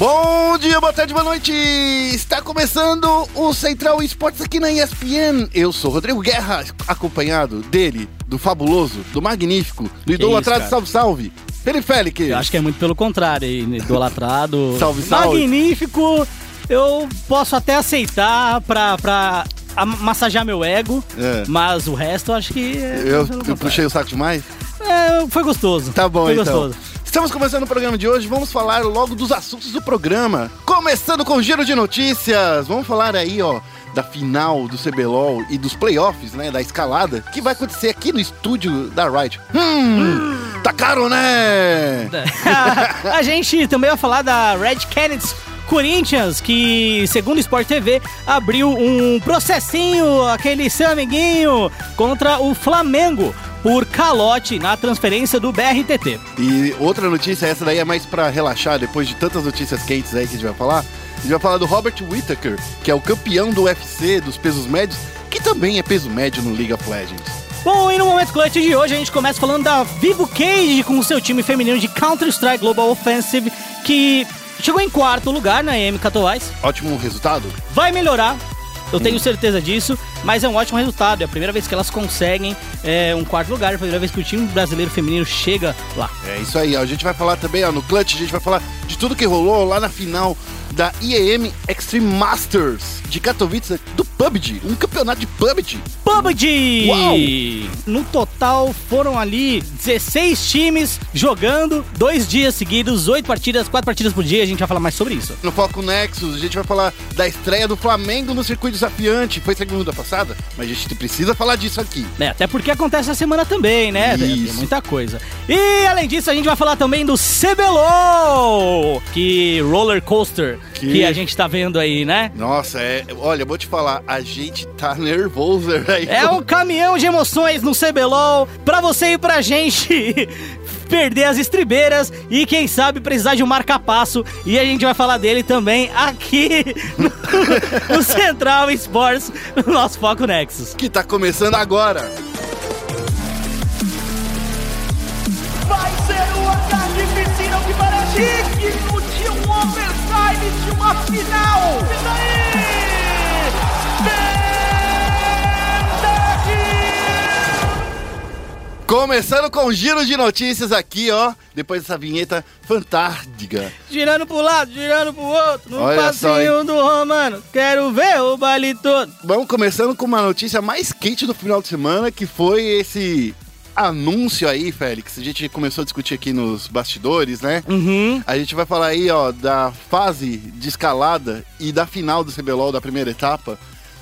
Bom dia, boa tarde, boa noite! Está começando o Central Esportes aqui na ESPN. Eu sou Rodrigo Guerra, acompanhado dele, do fabuloso, do magnífico, do idolatrado Salve Salve, Felipe Félix. Eu acho que é muito pelo contrário, idolatrado. Salve, salve. Magnífico! Eu posso até aceitar pra, pra massagear meu ego, É. mas o resto eu acho que. é Eu, eu puxei o saco demais? É, foi gostoso. Tá bom, foi então. gostoso. Estamos começando o programa de hoje, vamos falar logo dos assuntos do programa. Começando com o giro de notícias. Vamos falar aí, ó, da final do CBLOL e dos playoffs, né, da escalada, que vai acontecer aqui no estúdio da Riot. Hum, tá caro, né? a gente também vai falar da Red Canids Corinthians, que, segundo o Sport TV, abriu um processinho, aquele seu amiguinho, contra o Flamengo por calote na transferência do BRTT. E outra notícia, essa daí é mais pra relaxar, depois de tantas notícias quentes aí que a gente vai falar. A gente vai falar do Robert Whittaker, que é o campeão do UFC dos pesos médios, que também é peso médio no League of Legends. Bom, e no Momento Clutch de hoje a gente começa falando da Vivo Cage com o seu time feminino de Counter-Strike Global Offensive, que chegou em quarto lugar na EM Katowice. Ótimo resultado. Vai melhorar, eu tenho certeza disso, mas é um ótimo resultado. É a primeira vez que elas conseguem é, um quarto lugar, é a primeira vez que o time brasileiro feminino chega lá. É isso aí, ó. a gente vai falar também ó, no Clutch, a gente vai falar de tudo que rolou lá na final da IEM Extreme Masters de Katowice do PUBG, um campeonato de PUBG. PUBG! Uau! No total foram ali 16 times jogando dois dias seguidos, oito partidas, quatro partidas por dia. A gente vai falar mais sobre isso. No Foco Nexus, a gente vai falar da estreia do Flamengo no circuito desafiante. Foi segunda passada, mas a gente precisa falar disso aqui. É, até porque acontece a semana também, né? Tem- Tem Isso. muita coisa. E além disso, a gente vai falar também do CBLOL, que roller coaster que, Que- a gente tá vendo aí, né? Nossa, é, olha, vou te falar, a gente tá nervoso aí. É um caminhão de emoções no CBLOL pra você e pra gente perder as estribeiras e quem sabe precisar de um marca-passo e a gente vai falar dele também aqui no, no Central Sports, no nosso Foco Nexus. que tá começando agora. Vai ser o ataque piscina que parece digno de um de uma final. E daí? Começando com um giro de notícias aqui, ó. Depois dessa vinheta fantástica. Girando pro lado, girando pro outro, no Olha só, passinho do Romano. Quero ver o baile todo. Vamos começando com uma notícia mais quente do final de semana, que foi esse anúncio aí, Félix. A gente começou a discutir aqui nos bastidores, né? Uhum. A gente vai falar aí, ó, da fase de escalada e da final do CBLOL, da primeira etapa,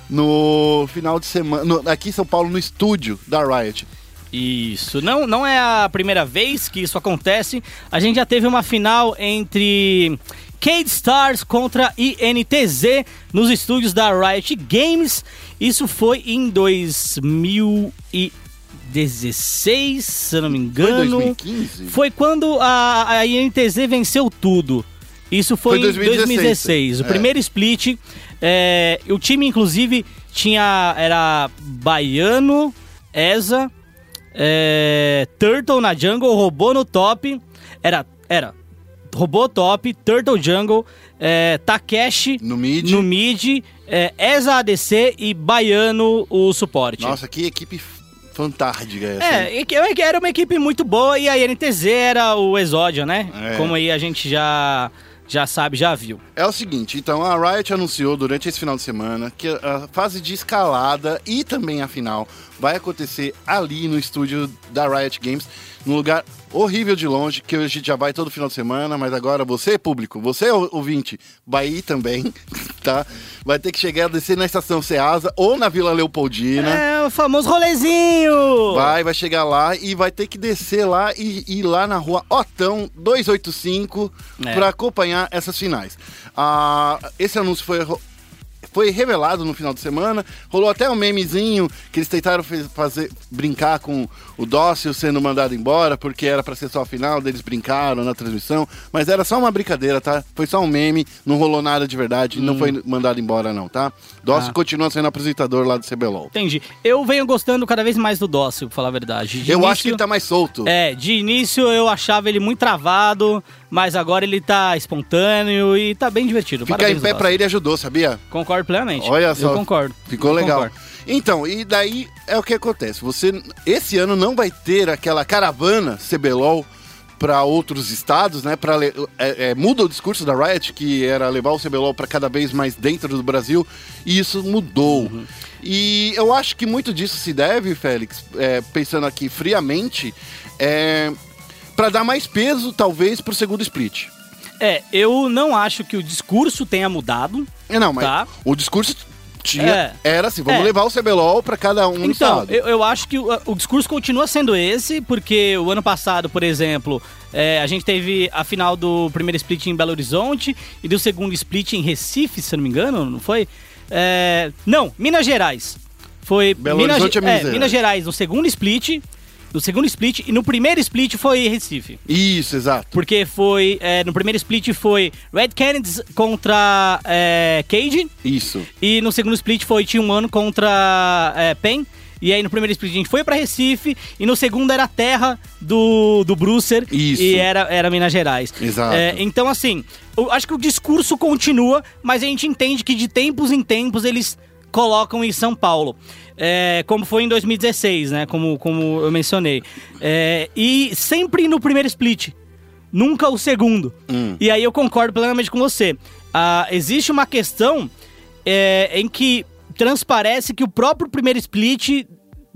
no final de semana, no- aqui em São Paulo, no estúdio da Riot. Isso, não, não é a primeira vez que isso acontece. A gente já teve uma final entre Cade Stars contra INTZ nos estúdios da Riot Games. Isso foi em 2016, se eu não me Foi engano. 2015? Foi quando a, a INTZ venceu tudo. Isso foi, Foi em 2016, 2016. O é. primeiro split. é, o time, inclusive, tinha. Era Baiano, Eza, é, Turtle na jungle, robô no top. Era. Era. Robô top, Turtle jungle, é, Takeshi No mid. no mid, é, Eza ADC e Baiano o suporte. Nossa, que equipe fantástica essa. hein? É, que- é que era uma equipe muito boa e a NTZ era o exódio, né? É. Como aí a gente já, já sabe, já viu. É o seguinte, então a Riot anunciou durante esse final de semana que a fase de escalada e também a final vai acontecer ali no estúdio da Riot Games, num lugar horrível de longe, que a gente já vai todo final de semana, mas agora você, público, você ou- ouvinte, vai ir também, tá? Vai ter que chegar a descer na estação Ceasa ou na Vila Leopoldina. É, o famoso rolezinho! Vai, vai chegar lá e vai ter que descer lá e ir lá na rua Otão 285 É. para acompanhar essas finais. Ah, esse anúncio foi, foi revelado no final de semana. Rolou até um memezinho que eles tentaram fazer, brincar com o Dócil sendo mandado embora, porque era para ser só a final, eles brincaram na transmissão. Mas era só uma brincadeira, tá? Foi só um meme, não rolou nada de verdade, não foi mandado embora, não, tá? Dócil Ah. continua sendo apresentador lá do CBLOL. Entendi. Eu venho gostando cada vez mais do Dócil, pra falar a verdade. De Eu início- acho que ele tá mais solto. É, de início eu achava ele muito travado, mas agora ele tá espontâneo e tá bem divertido. Ficar Parabéns, em pé pra ele ajudou, sabia? Concordo plenamente. Olha só. Eu concordo. Ficou Eu legal. concordo. Então, e daí é o que acontece. Você esse ano não vai ter aquela caravana CBLOL para outros estados, né? Para é, é, muda o discurso da Riot que era levar o CBLOL para cada vez mais dentro do Brasil e isso mudou. Uhum. E eu acho que muito disso se deve, Félix, é, pensando aqui friamente, é, para dar mais peso talvez pro segundo split. É, eu não acho que o discurso tenha mudado. É, Não, mas Tá. o discurso tinha, É. era assim, vamos É. levar o CBLOL para cada um Então, estado. eu, eu acho que o, o discurso continua sendo esse, porque o ano passado, por exemplo, é, a gente teve a final do primeiro split em Belo Horizonte e do segundo split em Recife, se não me engano, não foi? É, não, Minas Gerais. Foi Belo Minas, Horizonte é é, Gerais. Minas Gerais no segundo split, no segundo split e no primeiro split foi Recife. Isso, exato. Porque foi. é, no primeiro split foi Red Canids contra é, Cage. Isso. E no segundo split foi T1 contra é, PEN. E aí no primeiro split a gente foi pra Recife. E no segundo era a terra do, do Brucer. Isso. E era, era Minas Gerais. Exato. É, então, assim, eu acho que o discurso continua, mas a gente entende que de tempos em tempos eles colocam em São Paulo. É, como foi em 2016, né? Como, como eu mencionei. É, e sempre no primeiro split. Nunca o segundo. Hum. E aí eu concordo plenamente com você. Ah, existe uma questão é, em que transparece que o próprio primeiro split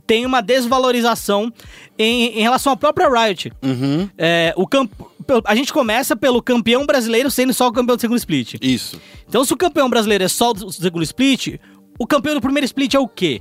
tem uma desvalorização em, em relação à própria Riot. Uhum. É, o camp... A gente começa pelo campeão brasileiro sendo só o campeão do segundo split. Isso. Então, se o campeão brasileiro é só do segundo split, o campeão do primeiro split é o quê?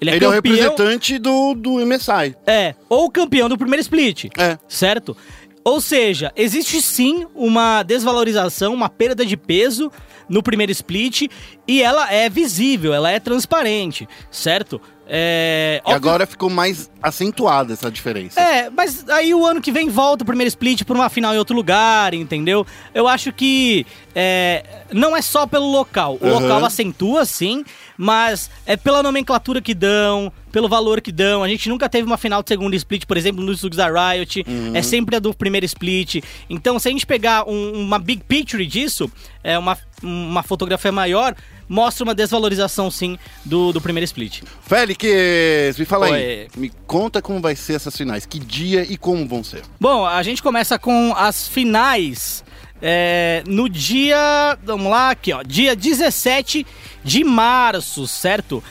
Ele é o representante do, do MSI. É, ou o campeão do primeiro split. É. Certo? Ou seja, existe sim uma desvalorização, uma perda de peso no primeiro split e ela é visível, ela é transparente, certo? É, E agora ficou mais acentuada essa diferença. é, mas aí o ano que vem volta o primeiro split por uma final em outro lugar, entendeu? Eu acho que é, não é só pelo local. O Uhum. local acentua, sim, mas é pela nomenclatura que dão, pelo valor que dão. A gente nunca teve uma final de segundo split, por exemplo, nos jogos da Riot. É sempre a do primeiro split. Então, se a gente pegar um- uma big picture disso, é uma, uma fotografia maior, mostra uma desvalorização, sim, do, do primeiro split. Félix, me fala aí. Oi. Me conta como vai ser essas finais. Que dia e como vão ser. Bom, a gente começa com as finais é, no dia. Vamos lá, aqui, ó. Dia 17 de março, certo?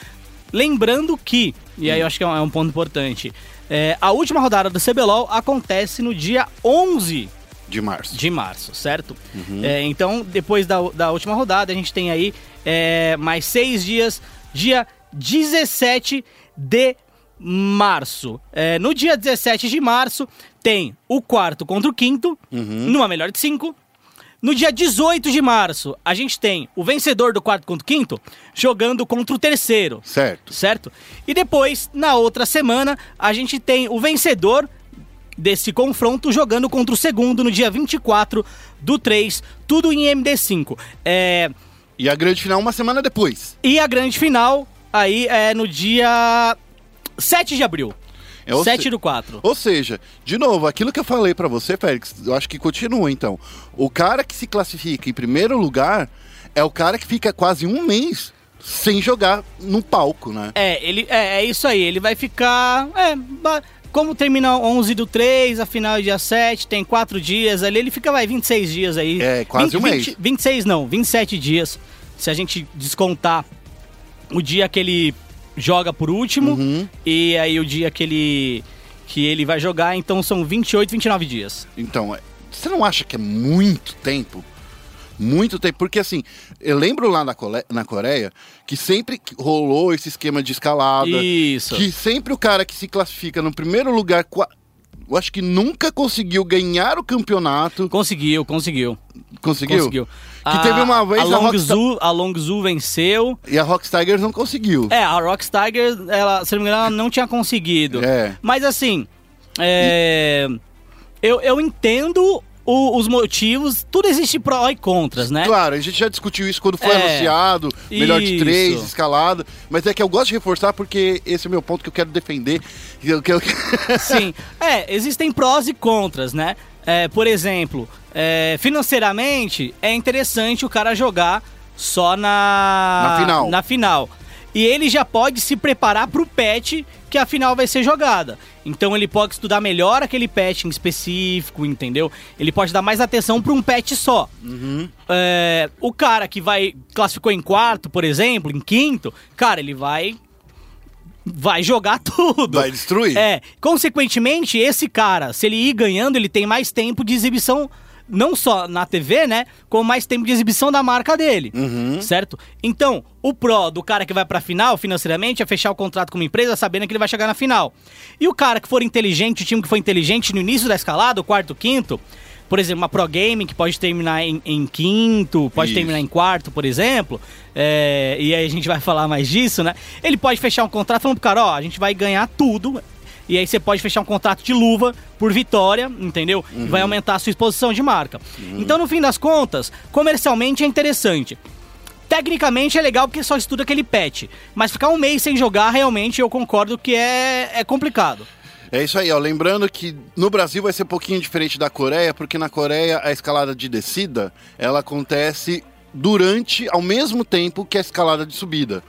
Lembrando que, e aí eu acho que é um, é um ponto importante, é, a última rodada do CBLOL acontece no dia 11 De março. de março, certo? É, então, depois da, da última rodada, a gente tem aí é, mais seis dias, dia 17 de março. É, no dia 17 de março, tem o quarto contra o quinto, numa melhor de cinco. No dia 18 de março, a gente tem o vencedor do quarto contra o quinto jogando contra o terceiro Certo. certo? E depois, na outra semana, a gente tem o vencedor desse confronto jogando contra o segundo no dia 24 do 3, tudo em MD5. É, E a grande final uma semana depois. e a grande final aí é no dia 7 de abril. É, ou 7 se- do 4. Ou seja, de novo, aquilo que eu falei pra você, Félix, eu acho que continua então. O cara que se classifica em primeiro lugar é o cara que fica quase um mês sem jogar no palco, né? É, ele, é, é isso aí, ele vai ficar. É, como termina 11 do 3, a final é dia 7, tem 4 dias ali, ele fica, vai, 26 dias aí. É, quase um mês. 26 não, 27 dias, se a gente descontar o dia que ele joga por último Uhum. e aí o dia que ele, que ele vai jogar, então são 28, 29 dias. Então, é- você não acha que é muito tempo? Muito tempo, porque assim, eu lembro lá na, na Coreia que sempre rolou esse esquema de escalada. Isso. Que sempre o cara que se classifica no primeiro lugar, eu acho que nunca conseguiu ganhar o campeonato. Conseguiu, conseguiu. Conseguiu? Conseguiu. Que teve uma vez a a Long, Rockstar- Zhu, a Long Zhu venceu. E a Rock Tigers não conseguiu. É, a Rock Tiger, ela, se não me engano, ela não tinha conseguido. É. Mas assim, é, eu, eu entendo o- os motivos. Tudo existe pró e contras, né? Claro, a gente já discutiu isso quando foi É. anunciado, melhor de três, Isso. escalada. Mas é que eu gosto de reforçar porque esse é o meu ponto que eu quero defender. eu- Sim. É, existem prós e contras, né? é, por exemplo, é, financeiramente é interessante o cara jogar só na, Na final. na final. E ele já pode se preparar pro patch que a final vai ser jogada. Então ele pode estudar melhor aquele patch em específico, entendeu? Ele pode dar mais atenção pra um patch só. É, o cara que vai classificou em quarto, por exemplo, em quinto, cara, ele vai vai jogar tudo. Vai destruir. É, consequentemente, esse cara, se ele ir ganhando, ele tem mais tempo de exibição, não só na TV, né? Como mais tempo de exibição da marca dele. Certo? Então, o pró do cara que vai pra final, financeiramente, é fechar o contrato com uma empresa sabendo que ele vai chegar na final. E o cara que for inteligente, o time que for inteligente no início da escalada, o quarto, quinto. Por exemplo, uma Pro Game que pode terminar em, em quinto, pode Isso. terminar em quarto, por exemplo. é, e aí a gente vai falar mais disso, né? Ele pode fechar um contrato falando pro cara, ó, a gente vai ganhar tudo. E aí você pode fechar um contrato de luva por vitória, entendeu? E vai aumentar a sua exposição de marca. Então, no fim das contas, comercialmente é interessante. Tecnicamente é legal porque só estuda aquele patch. Mas ficar um mês sem jogar, realmente, eu concordo que é, é complicado. É isso aí, ó. Lembrando que no Brasil vai ser um pouquinho diferente da Coreia, porque na Coreia a escalada de descida ela acontece durante, ao mesmo tempo que a escalada de subida.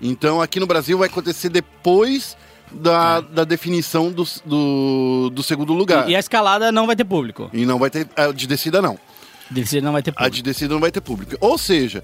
Então aqui no Brasil vai acontecer depois da, da definição do, do, do segundo lugar. E a escalada não vai ter público. E não vai ter. A de descida não. Descida não vai ter A público. de descida não vai ter público. Ou seja,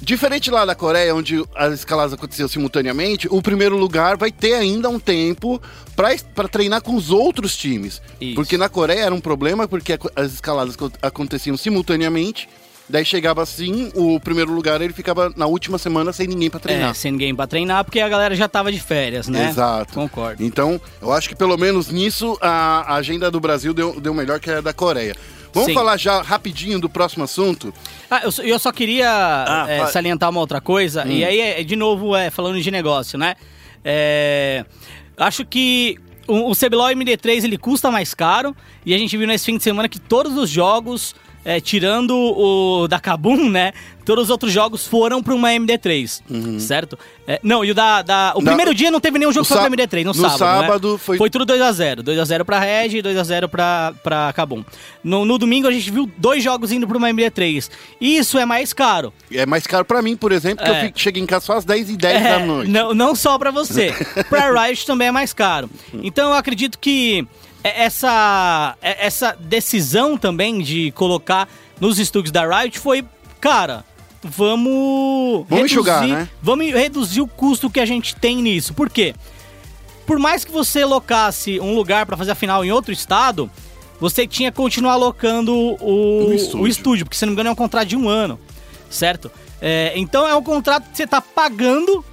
diferente lá da Coreia, onde as escaladas aconteciam simultaneamente, o primeiro lugar vai ter ainda um tempo para treinar com os outros times. Isso. Porque na Coreia era um problema, porque a- as escaladas co- aconteciam simultaneamente. Daí chegava assim, o primeiro lugar ele ficava na última semana sem ninguém para É, treinar. sem ninguém pra treinar, porque a galera já tava de férias, né? Exato. Concordo. Então, eu acho que pelo menos nisso a agenda do Brasil deu, deu melhor que a da Coreia. Vamos Sim. falar já rapidinho do próximo assunto? Ah, eu, só- eu só queria Ah, é, salientar uma outra coisa, Hum. e aí, é, de novo, é, falando de negócio, né? É, acho que o, o CBLOL MD3 ele custa mais caro, e a gente viu nesse fim de semana que todos os jogos, é, tirando o da Kabum, né? Todos os outros jogos foram para uma MD3, certo? É, não, e o da. da- o Uhum. Na- primeiro dia não teve nenhum jogo no que foi pra sá- MD3, no, no sábado. né? sábado foi- Foi tudo 2x0. 2x0 pra Red e 2x0 pra, pra Kabum. No, no domingo a gente viu dois jogos indo pra uma MD3. Isso é mais caro. É mais caro pra mim, por exemplo, que É. eu fico, chego em casa só às 10 e 10 É, da noite. Não, não só pra você. pra Riot também é mais caro. Então eu acredito que essa, é- essa decisão também de colocar nos estúdios da Riot foi, cara, vamos. Vamos enxugar, né? Vamos reduzir o custo que a gente tem nisso. Por quê? Por mais que você locasse um lugar pra fazer a final em outro estado, você tinha que continuar alocando o, O estúdio. o estúdio, porque se não me engano é um contrato de um ano, certo? É, então é um contrato que você tá pagando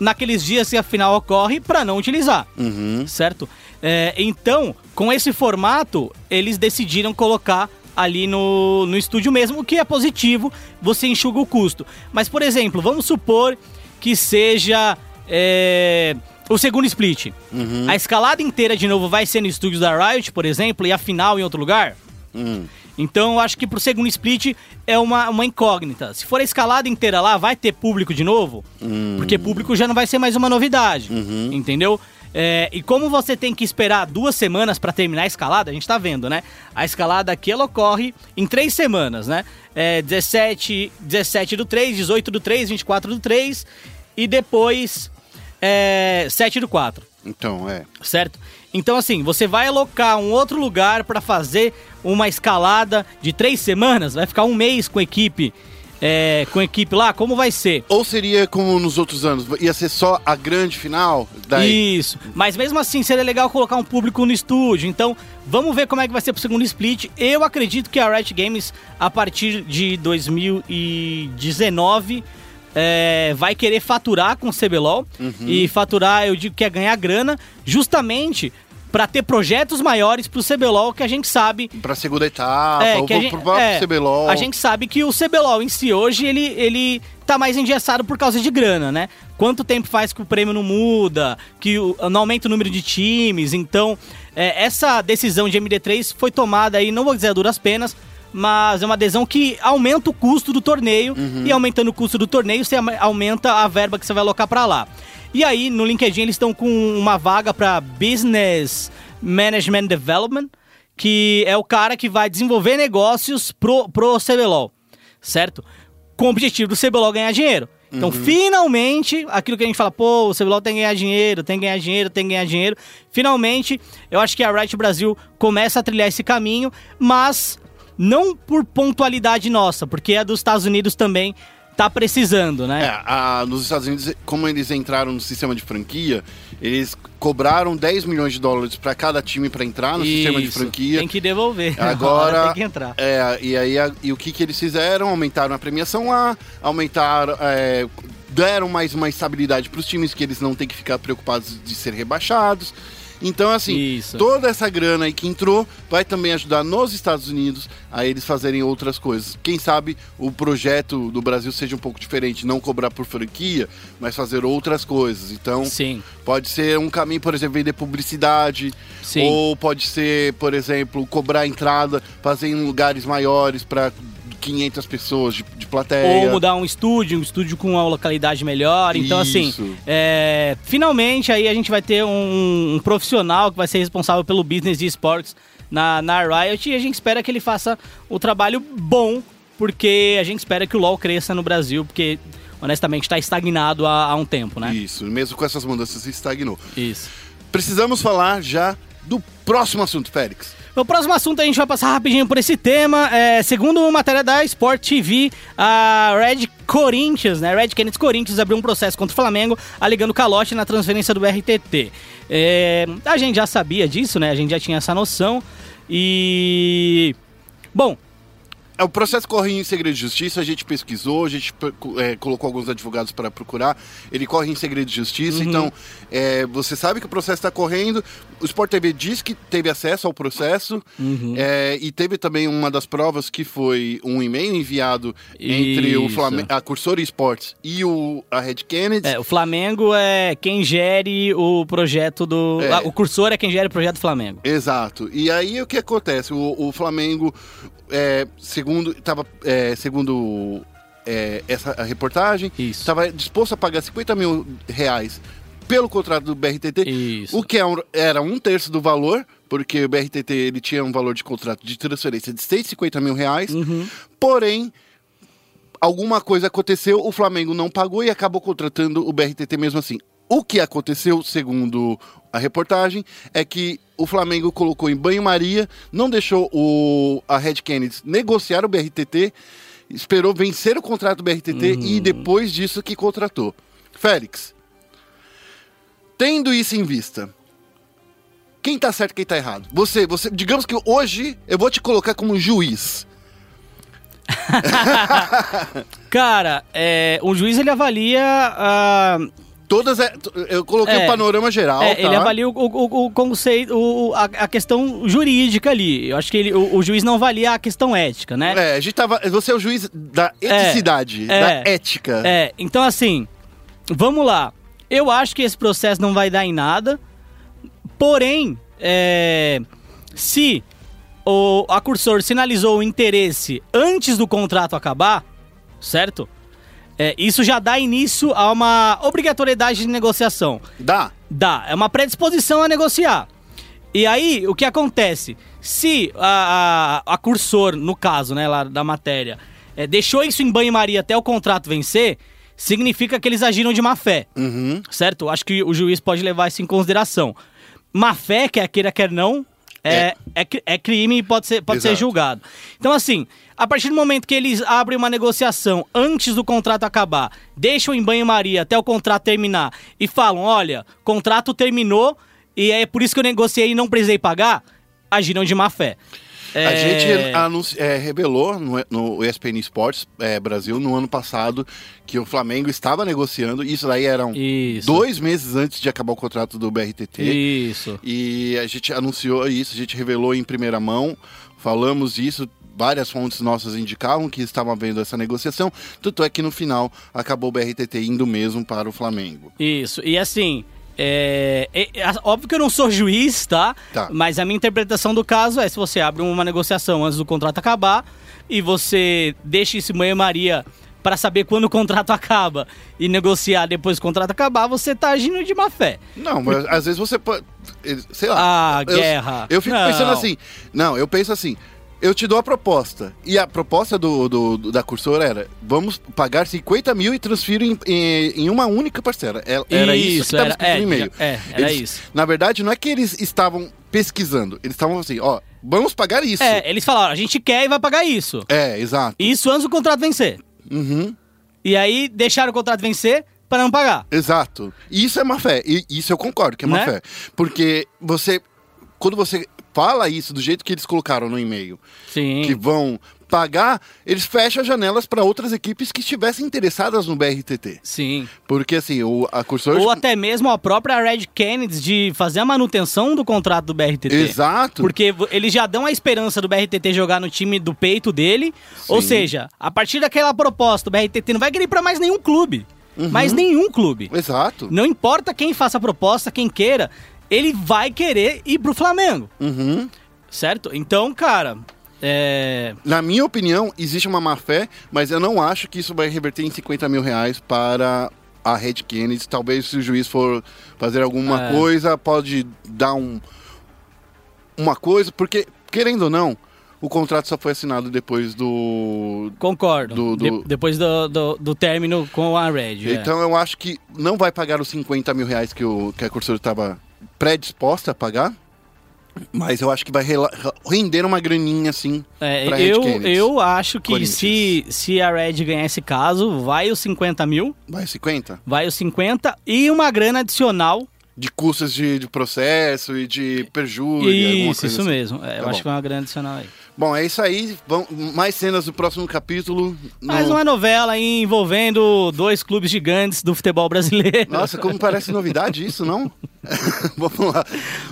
naqueles dias que a final ocorre pra não utilizar, Uhum. certo? É, então, com esse formato, eles decidiram colocar ali no, no estúdio mesmo, o que é positivo, você enxuga o custo. Mas, por exemplo, vamos supor que seja é, o segundo split. Uhum. A escalada inteira de novo vai ser no estúdio da Riot, por exemplo, e a final em outro lugar? Hum. Então eu acho que pro segundo split é uma, uma incógnita. Se for a escalada inteira lá, vai ter público de novo? Porque público já não vai ser mais uma novidade. Entendeu? É, e como você tem que esperar duas semanas pra terminar a escalada, a gente tá vendo, né? A escalada aqui ela ocorre em três semanas, né? É 17, 17 do 3, 18 do 3, 24 do 3 e depois é, 7 do 4 Então, é. certo? Então, assim, você vai alocar um outro lugar pra fazer uma escalada de três semanas, vai ficar um mês com a equipe, é, com a equipe lá, como vai ser? Ou seria como nos outros anos? Ia ser só a grande final? Daí. Isso. Mas mesmo assim, seria legal colocar um público no estúdio. Então, vamos ver como é que vai ser pro segundo split. Eu acredito que a Riot Games, a partir de 2019, é, vai querer faturar com o CBLOL. E faturar, eu digo que é ganhar grana, justamente para ter projetos maiores pro CBLOL que a gente sabe Pra segunda etapa, é, ou que a pro gente, pro próprio é, CBLOL. A gente sabe que o CBLOL em si hoje, ele, ele tá mais engessado por causa de grana, né? Quanto tempo faz que o prêmio não muda, que o, não aumenta o número de times. Então, é, essa decisão de MD3 foi tomada aí, não vou dizer a duras penas, mas é uma adesão que aumenta o custo do torneio. Uhum. E aumentando o custo do torneio, você aumenta a verba que você vai alocar pra lá. E aí, no LinkedIn, eles estão com uma vaga pra Business Management Development, que é o cara que vai desenvolver negócios pro, pro CBLOL, certo? Com o objetivo do CBLOL ganhar dinheiro. Então, finalmente, aquilo que a gente fala, pô, o CBLOL tem que ganhar dinheiro, tem que ganhar dinheiro, tem que ganhar dinheiro. Finalmente, eu acho que a Riot Brasil começa a trilhar esse caminho, mas não por pontualidade nossa, porque a dos Estados Unidos também tá precisando, né? É, a- nos Estados Unidos, como eles entraram no sistema de franquia, eles cobraram 10 milhões de dólares para cada time para entrar no sistema de Isso, franquia. Tem que devolver. Agora, tem que entrar. É, e aí a- e o que, que eles fizeram? Aumentaram a premiação lá, aumentaram. é, deram mais uma estabilidade para os times, que eles não têm que ficar preocupados de ser rebaixados. Então, assim, Isso. toda essa grana aí que entrou vai também ajudar nos Estados Unidos a eles fazerem outras coisas. Quem sabe o projeto do Brasil seja um pouco diferente, não cobrar por franquia, mas fazer outras coisas. Então, Sim. Pode ser um caminho, por exemplo, vender publicidade. Sim. Ou pode ser, por exemplo, cobrar entrada, fazer em lugares maiores para 500 pessoas de, de plateia. Ou mudar um estúdio, um estúdio com uma localidade melhor. Então, Isso. assim, é, finalmente aí a gente vai ter um, um profissional que vai ser responsável pelo business de esportes na, na Riot e a gente espera que ele faça o trabalho bom, porque a gente espera que o LoL cresça no Brasil, porque honestamente está estagnado há, há um tempo, né? Isso, mesmo com essas mudanças, estagnou. Isso. Precisamos falar já do próximo assunto, Félix. No próximo assunto a gente vai passar rapidinho por esse tema. É, segundo uma matéria da Sport TV, a Red Corinthians, né? Red Kennedy Corinthians abriu um processo contra o Flamengo, alegando calote na transferência do RTT. É, a gente já sabia disso, né? A gente já tinha essa noção. E. Bom, É, O processo corre em segredo de justiça, a gente pesquisou, a gente é, colocou alguns advogados para procurar. Ele corre em segredo de justiça, Uhum. então é, você sabe que o processo está correndo. O Sport TV diz que teve acesso ao processo Uhum. é, e teve também uma das provas que foi um e-mail enviado entre o Isso. Flamengo, a Cursor Esports e o, a Red Kennedy. é, o Flamengo é quem gere o projeto do. É. ah, o cursor é quem gere o projeto do Flamengo. Exato. E aí o que acontece? O, o Flamengo, é, segundo, tava, é, segundo é, essa reportagem, Isso. estava disposto a pagar 50 mil reais pelo contrato do BRTT, Isso. o que é era um terço do valor, porque o BRTT ele tinha um valor de contrato de transferência de 150 mil reais, Uhum. porém alguma coisa aconteceu, o Flamengo não pagou e acabou contratando o BRTT mesmo assim. O que aconteceu, segundo a reportagem, é que o Flamengo colocou em banho-maria, não deixou o, a Red Kennedy negociar o BRTT, esperou vencer o contrato do BRTT e depois disso que contratou. Félix, tendo isso em vista, quem tá certo e quem tá errado? Você, você, digamos que hoje eu vou te colocar como juiz. Cara, é, o juiz ele avalia. ah, Todas é, eu coloquei É. o panorama geral, É, tá? ele avalia o, o, o conceito, o, a, a questão jurídica ali. Eu acho que ele- o, juiz não avalia a questão ética, né? É, a gente tava, você é o juiz da eticidade, é, da ética. É, então assim, vamos lá. Eu acho que esse processo não vai dar em nada. Porém, é, se o, a Cursor sinalizou o interesse antes do contrato acabar, certo? É, isso já dá início a uma obrigatoriedade de negociação. Dá. Dá, é uma predisposição a negociar. E aí, o que acontece? Se a, a, a cursor, no caso, né, lá da matéria, é, deixou isso em banho-maria até o contrato vencer, significa que eles agiram de má fé, Uhum. certo? Acho que o juiz pode levar isso em consideração. Má fé, quer queira, quer não, é, é, cri- é crime e pode ser, pode ser julgado. Então, assim, a partir do momento que eles abrem uma negociação antes do contrato acabar, deixam em banho-maria até o contrato terminar e falam: olha, contrato terminou e é por isso que eu negociei e não precisei pagar, agiram de má fé. A É, gente anunci- é, revelou no, no ESPN Esportes é, Brasil no ano passado que o Flamengo estava negociando. Isso daí eram Isso. dois meses antes de acabar o contrato do BRTT. Isso. E a gente anunciou isso, a gente revelou em primeira mão, falamos isso, várias fontes nossas indicavam que estavam havendo essa negociação, tanto é que no final acabou o BRTT indo mesmo para o Flamengo. Isso. E assim, é, é- é- óbvio que eu não sou juiz, tá? Tá. Mas a minha interpretação do caso é se você abre uma negociação antes do contrato acabar e você deixa esse banho-maria pra saber quando o contrato acaba e negociar depois que o contrato acabar, você tá agindo de má fé. Não, mas às vezes você pode. Sei lá. Ah, eu, guerra. Eu fico Não. pensando assim. Não, eu penso assim. Eu te dou a proposta. E a proposta do, do- do- da cursora era: vamos pagar 50 mil e transfiro em, em- em uma única parcela. É- Era isso, Isso, que estava era- escrito no é, e-mail. já- é, era Eles- isso. Na verdade, não é que eles estavam pesquisando. Eles estavam assim: ó, vamos pagar isso. É, eles falaram, a gente quer e vai pagar isso. É, exato. Isso antes do contrato vencer. Uhum, E aí deixaram o contrato vencer pra não pagar. exato. E isso é má fé. E isso eu concordo que é má Né? fé. Porque você. Quando você fala isso do jeito que eles colocaram no e-mail, Sim. que vão pagar, eles fecham as janelas para outras equipes que estivessem interessadas no BRTT. Sim. Porque assim, o, a cursor. Ou até mesmo a própria Red Kennedy de fazer a manutenção do contrato do BRTT. Exato. Porque eles já dão a esperança do BRTT jogar no time do peito dele. Ou Sim. seja, a partir daquela proposta, o BRTT não vai querer ir pra mais nenhum clube. Uhum. Mais nenhum clube. Exato. Não importa quem faça a proposta, quem queira, ele vai querer ir pro Flamengo. Uhum. Certo? Então, cara, é. Na minha opinião, existe uma má fé, mas eu não acho que isso vai reverter em 50 mil reais para a Red Kennedy. Talvez se o juiz for fazer alguma É. coisa, pode dar um uma coisa, porque, querendo ou não, o contrato só foi assinado depois do. Concordo. Do- do- De- depois do, do, do término com a Red. é. Então eu acho que não vai pagar os 50 mil reais que, o, que a cursora estava predisposta a pagar. Mas eu acho que vai render uma graninha assim É, pra eu, eu acho que se, se a Red ganhar esse caso, vai os 50 mil, Vai 50? vai os 50 e uma grana adicional. De custos de, de processo e de perjúria. Isso, isso assim. mesmo. É, eu Tá acho bom. que vai uma grana adicional aí. Bom, é isso aí. Vão, mais cenas do próximo capítulo. no- Mais uma novela envolvendo dois clubes gigantes do futebol brasileiro. Nossa, como parece novidade isso, não? Vamos lá.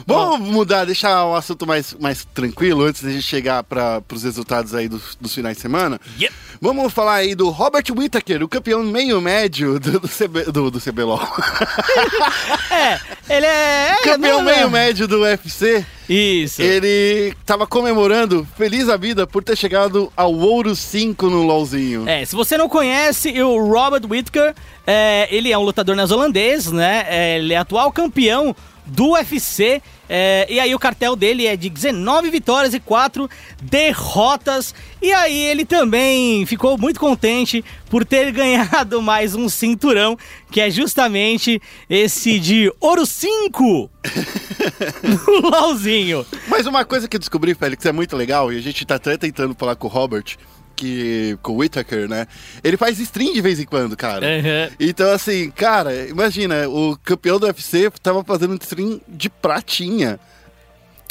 Vamos mudar, deixar o assunto mais, mais tranquilo antes de a gente chegar para os resultados aí dos, dos finais de semana. Yep. Vamos falar aí do Robert Whittaker, o campeão meio-médio do, do, CB, do, do CBLOL. É, ele é. é campeão meio-médio do UFC. Isso. Ele tava comemorando, feliz a vida, por ter chegado ao Ouro 5 no LOLzinho. É, se você não conhece, o Robert Whittaker, é, ele é um lutador neozelandês, né? É, ele é atual campeão do UFC. É, e aí o cartel dele é de 19 vitórias e 4 derrotas. E aí ele também ficou muito contente por ter ganhado mais um cinturão, que é justamente esse de Ouro 5 no LOLzinho. Mas uma coisa que eu descobri, Félix, é muito legal, e a gente tá até tentando falar com o Robert, que, com o Whittaker, né? Ele faz stream de vez em quando, cara. Uhum. Então, assim, cara, imagina, o campeão do UFC tava fazendo stream de pratinha.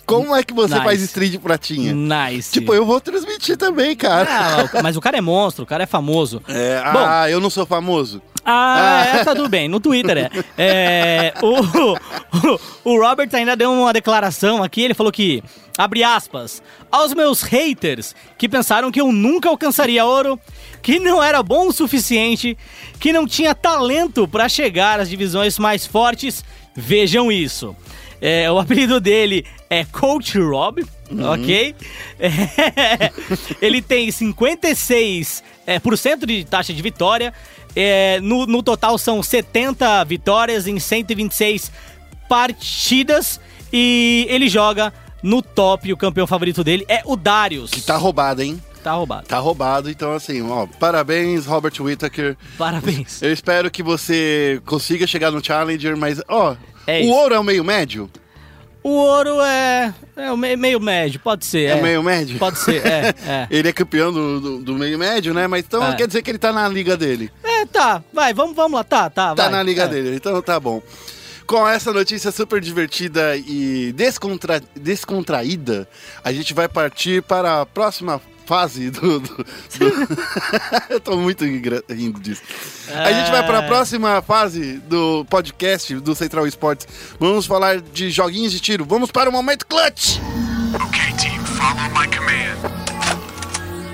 Como é que você Nice. faz stream de pratinha? Nice. Tipo, eu vou transmitir também, cara. Ah, mas o cara é monstro, o cara é famoso. É, Bom. ah, eu não sou famoso. Ah, é, tá tudo bem. No Twitter é. É, o, o, o Robert ainda deu uma declaração aqui. Ele falou que, abre aspas, aos meus haters que pensaram que eu nunca alcançaria ouro, que não era bom o suficiente, que não tinha talento pra chegar às divisões mais fortes, vejam isso. É, o apelido dele é Coach Rob, ok? É, ele tem 56% é, por cento de taxa de vitória. É, no, no total são 70 vitórias em 126 partidas. E ele joga no top. O campeão favorito dele é o Darius. Que tá roubado, hein? Tá roubado. Tá roubado, então assim, ó, parabéns, Robert Whittaker. Parabéns. Eu espero que você consiga chegar no Challenger, mas, ó, É o isso. ouro é o meio médio? O ouro é, é o me- meio médio, pode ser. É, meio médio? Pode ser, é. É, Ele é campeão do, do, do meio médio, né? Mas então É. quer dizer que ele tá na liga dele. é tá, vai, vamos, vamos lá, tá, tá, Tá vai. na liga É. dele, então tá bom. Com essa notícia super divertida e descontra... descontraída, a gente vai partir para a próxima fase do. do- do- Eu tô muito rindo disso. A gente vai para a É. próxima fase do podcast do Central Esportes. Vamos falar de joguinhos de tiro. Vamos para o momento clutch! Okay, team, follow my command.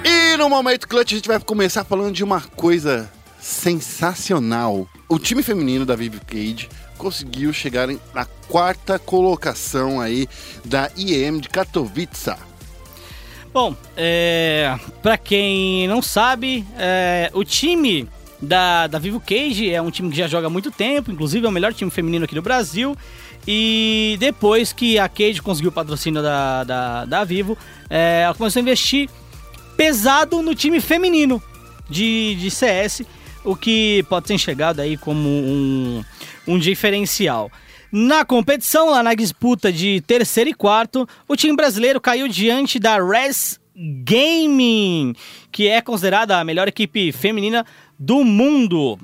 E no momento clutch a gente vai começar falando de uma coisa sensacional. O time feminino da Vivi Cage conseguiu chegar em- na quarta colocação aí da IEM de Katowice. Bom, é, para quem não sabe, é, o time da, da Vivo Cage é um time que já joga há muito tempo, inclusive é o melhor time feminino aqui do Brasil. E depois que a Cage conseguiu o patrocínio da, da, da Vivo, é, ela começou a investir pesado no time feminino de, de CS, o que pode ser enxergado aí como um, um diferencial. Na competição, lá na disputa de terceiro e quarto, o time brasileiro caiu diante da Res Gaming, que é considerada a melhor equipe feminina do mundo.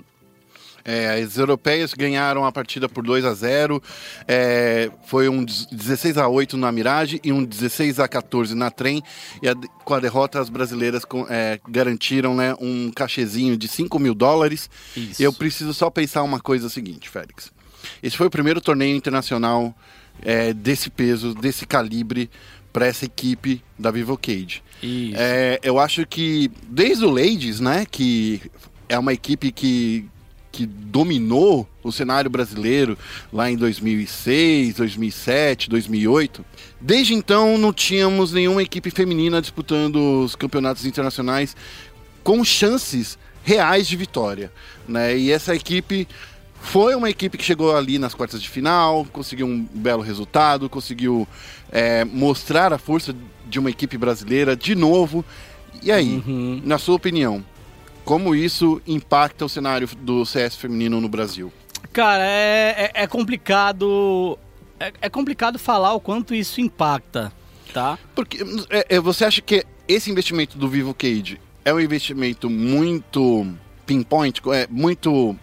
É, as europeias ganharam a partida por 2 a 0 é, Foi um 16 a 8 na Mirage e um 16 a 14 na Trem. E a- com a derrota, as brasileiras com- é, garantiram né, um cachezinho de 5 mil dólares. Isso. Eu preciso só pensar uma coisa seguinte, Félix. Esse foi o primeiro torneio internacional é, desse peso, desse calibre, para essa equipe da Vivo Cage. É, eu acho que desde o Ladies, né, que é uma equipe que, que dominou o cenário brasileiro lá em 2006, 2007, 2008. Desde então não tínhamos nenhuma equipe feminina disputando os campeonatos internacionais com chances reais de vitória, né? E essa equipe foi uma equipe que chegou ali nas quartas de final, conseguiu um belo resultado, conseguiu é, mostrar a força de uma equipe brasileira de novo. E aí, Uhum. na sua opinião, como isso impacta o cenário do CS feminino no Brasil? Cara, é, é, é complicado. É, é complicado falar o quanto isso impacta, tá? Porque é, é, você acha que esse investimento do Vivo Cage é um investimento muito pinpoint, é muito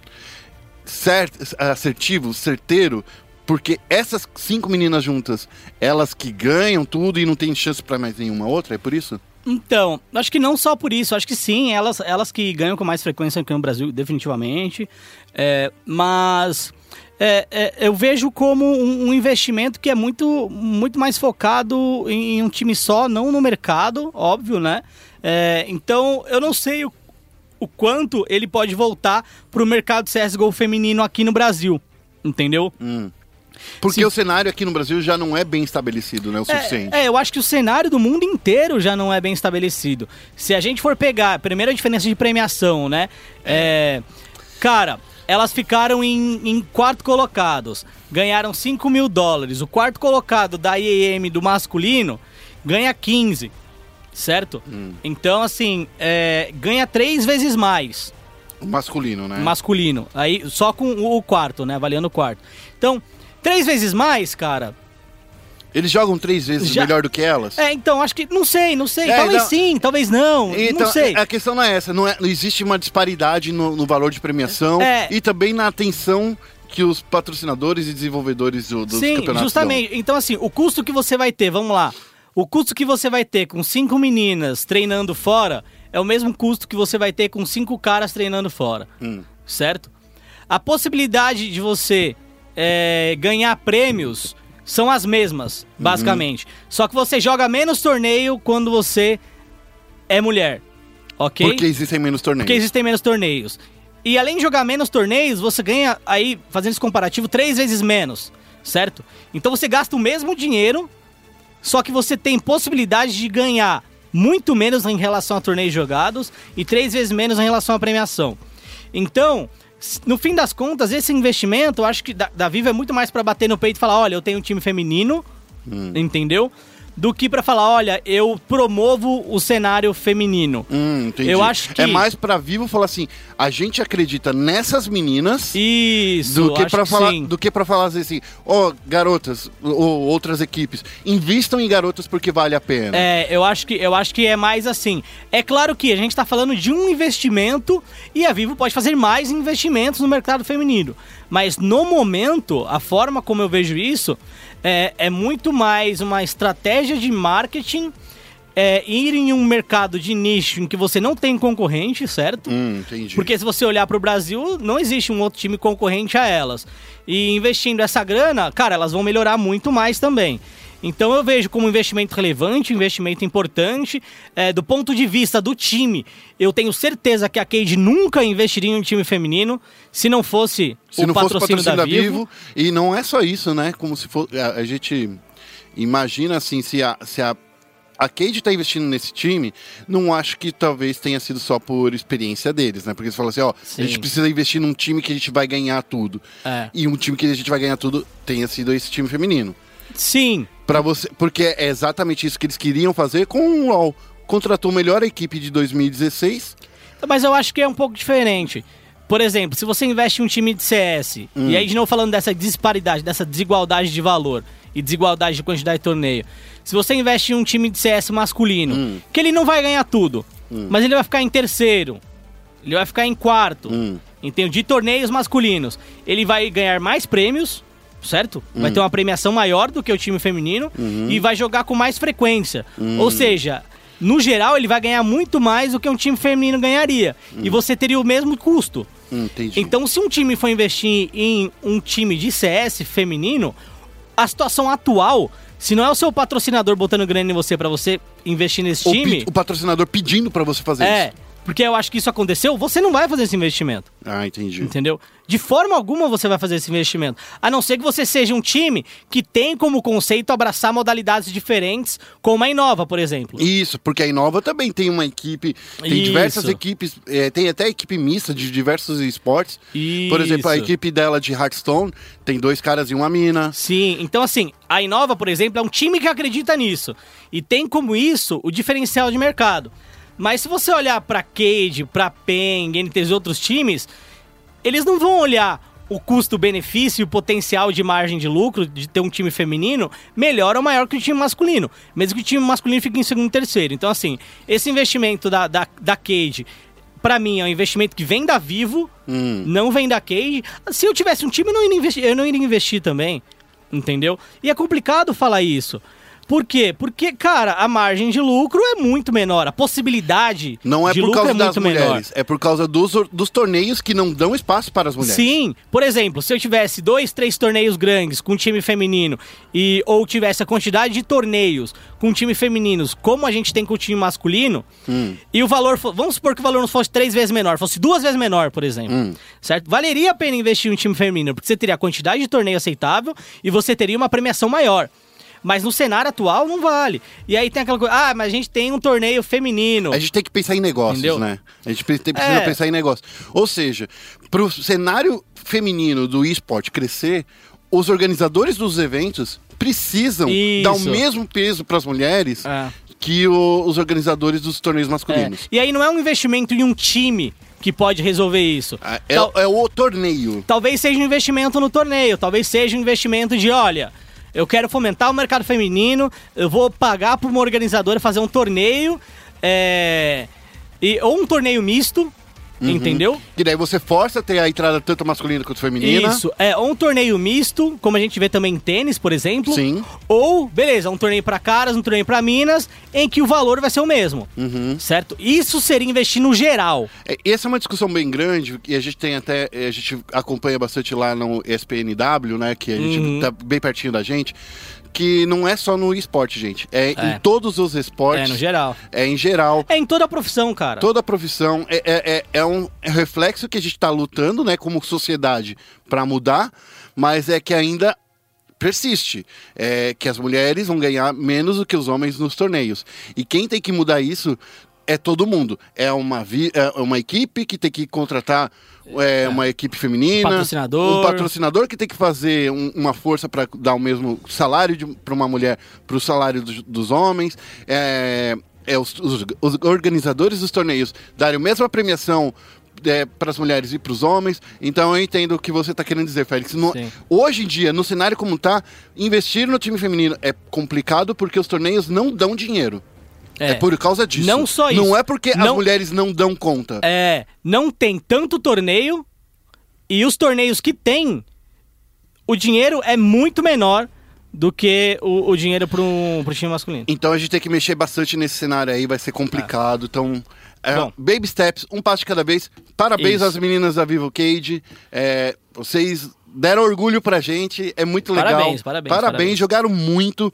cert, assertivo, certeiro? Porque essas cinco meninas juntas, elas que ganham tudo e não tem chance pra mais nenhuma outra, é por isso? Então, acho que não só por isso, acho que sim, elas, elas que ganham com mais frequência aqui no Brasil, definitivamente. É, mas é, é, eu vejo como um, um investimento que é muito, muito mais focado em um time só, não no mercado, óbvio, né? É, então, eu não sei o, o quanto ele pode voltar pro mercado CSGO feminino aqui no Brasil, entendeu? Porque Sim. o cenário aqui no Brasil já não é bem estabelecido, né? O suficiente. É, é, eu acho que o cenário do mundo inteiro já não é bem estabelecido. Se a gente for pegar, a primeira diferença de premiação, né? É, cara, elas ficaram em, em quarto colocados, ganharam 5 mil dólares. O quarto colocado da IEM do masculino ganha 15, certo? Então, assim, é, ganha três vezes mais O masculino, né? masculino. Aí só com o quarto, né? Avaliando o quarto. Então, três vezes mais, cara. Eles jogam três vezes Já- melhor do que elas? É, então, acho que. Não sei, não sei. É, talvez não- sim, talvez não. Então, não sei. a questão não é essa, não, é, não existe uma disparidade no, no valor de premiação É. e também na atenção que os patrocinadores e desenvolvedores do, dos sim, campeonatos justamente. Então, assim, o custo que você vai ter, vamos lá. O custo que você vai ter com cinco meninas treinando fora é o mesmo custo que você vai ter com cinco caras treinando fora. Hum. Certo? A possibilidade de você é, ganhar prêmios são as mesmas, Uhum. basicamente. Só que você joga menos torneio quando você é mulher. Ok? Porque existem menos torneios. Porque existem menos torneios. E além de jogar menos torneios, você ganha aí, fazendo esse comparativo, três vezes menos, certo? Então você gasta o mesmo dinheiro, só que você tem possibilidade de ganhar muito menos em relação a torneios jogados e três vezes menos em relação à premiação. Então, no fim das contas, esse investimento, eu acho que da, da Vivo é muito mais pra bater no peito e falar, olha, eu tenho um time feminino, entendeu? Do que pra falar, olha, eu promovo o cenário feminino. Hum, entendi. Eu acho que- É mais pra Vivo falar assim, a gente acredita nessas meninas Isso, do que para falar sim. do que para falar assim, ó, garotas ou outras equipes, invistam em garotas porque vale a pena. É, eu acho que eu acho que é mais assim. É claro que a gente tá falando de um investimento e a Vivo pode fazer mais investimentos no mercado feminino. Mas no momento, a forma como eu vejo isso é, é muito mais uma estratégia de marketing. É, ir em um mercado de nicho em que você não tem concorrente, certo? Hum, entendi. Porque se você olhar para o Brasil, não existe um outro time concorrente a elas. E investindo essa grana, cara, elas vão melhorar muito mais também. Então eu vejo como um investimento relevante, um investimento importante. É, do ponto de vista do time, eu tenho certeza que a Cade nunca investiria em um time feminino se não fosse se o não fosse patrocínio, patrocínio da, Vivo. e não é só isso, né? Como se for a, a gente imagina assim, se a, se a a Cade tá investindo nesse time, não acho que talvez tenha sido só por experiência deles, né? Porque eles falam assim, ó, Sim. a gente precisa investir num time que a gente vai ganhar tudo. É. E um time que a gente vai ganhar tudo tenha sido esse time feminino. Sim, Para você, porque é exatamente isso que eles queriam fazer com o LoL. Contratou a melhor equipe de 2016. Mas eu acho que é um pouco diferente. Por exemplo, se você investe em um time de CS, e aí de novo falando dessa disparidade, dessa desigualdade de valor e desigualdade de quantidade de torneio. Se você investe em um time de CS masculino, que ele não vai ganhar tudo, mas ele vai ficar em terceiro, ele vai ficar em quarto, Hum. entendeu? De torneios masculinos. Ele vai ganhar mais prêmios, certo? Vai ter uma premiação maior do que o time feminino e vai jogar com mais frequência. Ou seja, no geral, ele vai ganhar muito mais do que um time feminino ganharia. E você teria o mesmo custo. Hum, entendi. Então, se um time for investir em um time de CS feminino, a situação atual, se não é o seu patrocinador botando grana em você pra você investir nesse time, o patrocinador pedindo para você fazer é, isso. Porque eu acho que isso aconteceu, você não vai fazer esse investimento. Ah, entendi. Entendeu? De forma alguma você vai fazer esse investimento. A não ser que você seja um time que tem como conceito abraçar modalidades diferentes, como a Inova, por exemplo. Isso, porque a Inova também tem uma equipe, tem Isso. diversas equipes, é, tem até equipe mista de diversos esportes. Por exemplo, a Isso. equipe dela de Hearthstone tem dois caras e uma mina. Sim, então assim, a Inova, por exemplo, é um time que acredita nisso. E tem como isso o diferencial de mercado. Mas se você olhar pra Cade, pra PEN, entre os outros times, eles não vão olhar o custo-benefício e o potencial de margem de lucro de ter um time feminino melhor ou maior que o time masculino. Mesmo que o time masculino fique em segundo e terceiro. Então, assim, esse investimento da, da, da Cade, pra mim, é um investimento que vem da Vivo, Hum. não vem da Cade. Se eu tivesse um time, eu não iria investir, eu não iria investir também. Entendeu? E é complicado falar isso. Por quê? Porque, cara, a margem de lucro é muito menor. A possibilidade Não é de por lucro causa é das muito menor. mulheres, é por causa dos, dos torneios que não dão espaço para as mulheres. Sim, por exemplo, se eu tivesse dois, três torneios grandes com time feminino e ou tivesse a quantidade de torneios com time femininos como a gente tem com o time masculino Hum. e o valor, vamos supor que o valor não fosse três vezes menor, fosse duas vezes menor, por exemplo, Hum. certo? Valeria a pena investir em um time feminino porque você teria a quantidade de torneio aceitável e você teria uma premiação maior. Mas no cenário atual não vale. E aí tem aquela coisa, ah, mas a gente tem um torneio feminino. A gente tem que pensar em negócios, Entendeu? né? A gente precisa É. pensar em negócios. Ou seja, para o cenário feminino do esporte crescer, os organizadores dos eventos precisam Isso. dar o mesmo peso para as mulheres É. que o- os organizadores dos torneios É. masculinos. E aí não é um investimento em um time que pode resolver isso. Ah, É, Tal- é o torneio. Talvez seja um investimento no torneio, talvez seja um investimento de, olha, eu quero fomentar o mercado feminino, eu vou pagar para uma organizadora fazer um torneio, é, e, ou um torneio misto, Uhum. entendeu? E daí você força a ter a entrada tanto masculina quanto feminina. Isso, é, ou um torneio misto, como a gente vê também em tênis, por exemplo. Sim. Ou, beleza, um torneio para caras, um torneio para minas, em que o valor vai ser o mesmo, Uhum. certo? Isso seria investir no geral. É, Essa é uma discussão bem grande e a gente tem até a gente acompanha bastante lá no ESPNW, né, que a gente Uhum. tá bem pertinho da gente, que não é só no esporte, gente, é, É. em todos os esportes, É, no geral. é em geral. É em toda a profissão, cara. Toda a profissão é, é, é, é um reflexo que a gente está lutando, né, como sociedade, para mudar, mas é que ainda persiste, é que as mulheres vão ganhar menos do que os homens nos torneios. E quem tem que mudar isso é todo mundo. É uma, vi- é uma equipe que tem que contratar é, uma equipe feminina, Patrocinador. um patrocinador que tem que fazer um- uma força para dar o mesmo salário para uma mulher para o salário dos, dos homens. É, é os, os- os organizadores dos torneios darem a mesma premiação para as mulheres e para os homens. Então eu entendo o que você está querendo dizer, Félix. No- hoje em dia, no cenário como está, investir no time feminino é complicado porque os torneios não dão dinheiro. É, por causa disso. Não só Não isso. é porque as Não- mulheres não dão conta. É, não tem tanto torneio e os torneios que tem, o dinheiro é muito menor do que o, o dinheiro pro, pro time masculino. Então a gente tem que mexer bastante nesse cenário aí, vai ser complicado. Então, é, Bom. baby steps, um passo de cada vez. Parabéns Isso. às meninas da Vivo Cage. É, vocês deram orgulho pra gente, é muito legal. Parabéns, parabéns, parabéns. jogaram muito.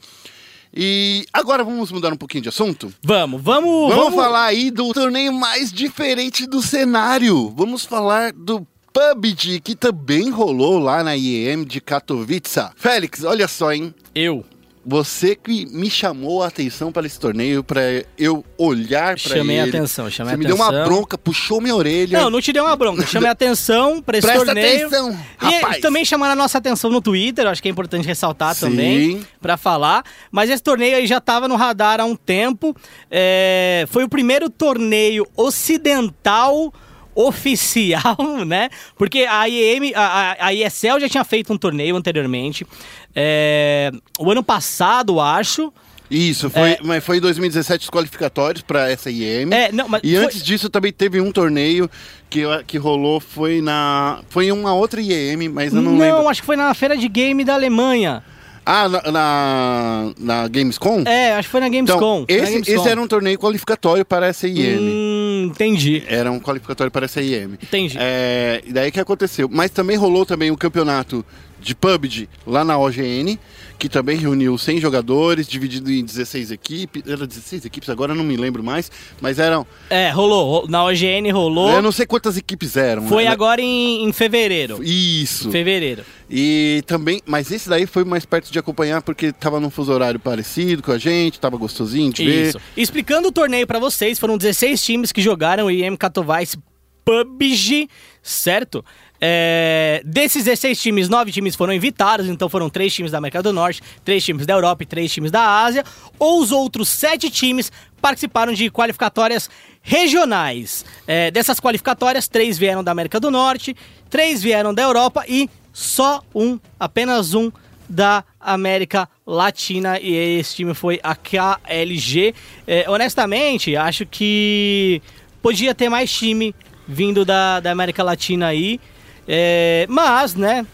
E agora vamos mudar um pouquinho de assunto? Vamos, vamos, Vamos, falar aí do torneio mais diferente do cenário. Vamos falar do PUBG, que também rolou lá na IEM de Katowice. Félix, olha só, hein? Eu. Você que me chamou a atenção para esse torneio, para eu olhar para ele. Chamei a atenção, chamei Você a me deu uma atenção. bronca, puxou minha orelha. Não, não te dei uma bronca. Chamei a atenção pra esse Presta torneio. atenção, E rapaz. também chamaram a nossa atenção no Twitter, acho que é importante ressaltar Sim. também, pra falar. Mas esse torneio aí já tava no radar há um tempo. É, foi o primeiro torneio ocidental oficial, né? Porque a IEM, a, a, ESL já tinha feito um torneio anteriormente. É, o ano passado, acho. Isso, foi, mas foi em 2017 os qualificatórios para essa IEM. É, não, mas e foi- antes disso também teve um torneio que, que rolou, foi na. Foi em uma outra IEM, mas eu não, lembro. acho que foi na feira de game da Alemanha. Ah, na, na, na Gamescom? É, acho que foi na Gamescom. Então, foi na esse, Gamescom. esse era um torneio qualificatório para essa IEM. Hum, entendi. Era um qualificatório para essa IEM. Entendi. É, e daí que aconteceu. Mas também rolou também o campeonato de PUBG lá na OGN, que também reuniu 100 jogadores, dividido em 16 equipes. Era 16 equipes, agora não me lembro mais. Mas eram. É, rolou. ro- Na OGN rolou. Eu não sei quantas equipes eram. Foi né? agora em, em fevereiro. Isso. Fevereiro. E também, mas esse daí foi mais perto de acompanhar porque tava num fuso horário parecido com a gente, tava gostosinho de Isso. ver. Explicando o torneio pra vocês, foram 16 times que jogaram o IEM Katowice PUBG, certo? É, desses 16 times, 9 times foram invitados, então foram 3 times da América do Norte, 3 times da Europa e 3 times da Ásia. Ou os outros 7 times participaram de qualificatórias regionais. É, dessas qualificatórias, 3 vieram da América do Norte, 3 vieram da Europa e só um, apenas um, da América Latina e esse time foi a KLG. É, honestamente, acho que podia ter mais time vindo da, da América Latina aí, é, mas, né?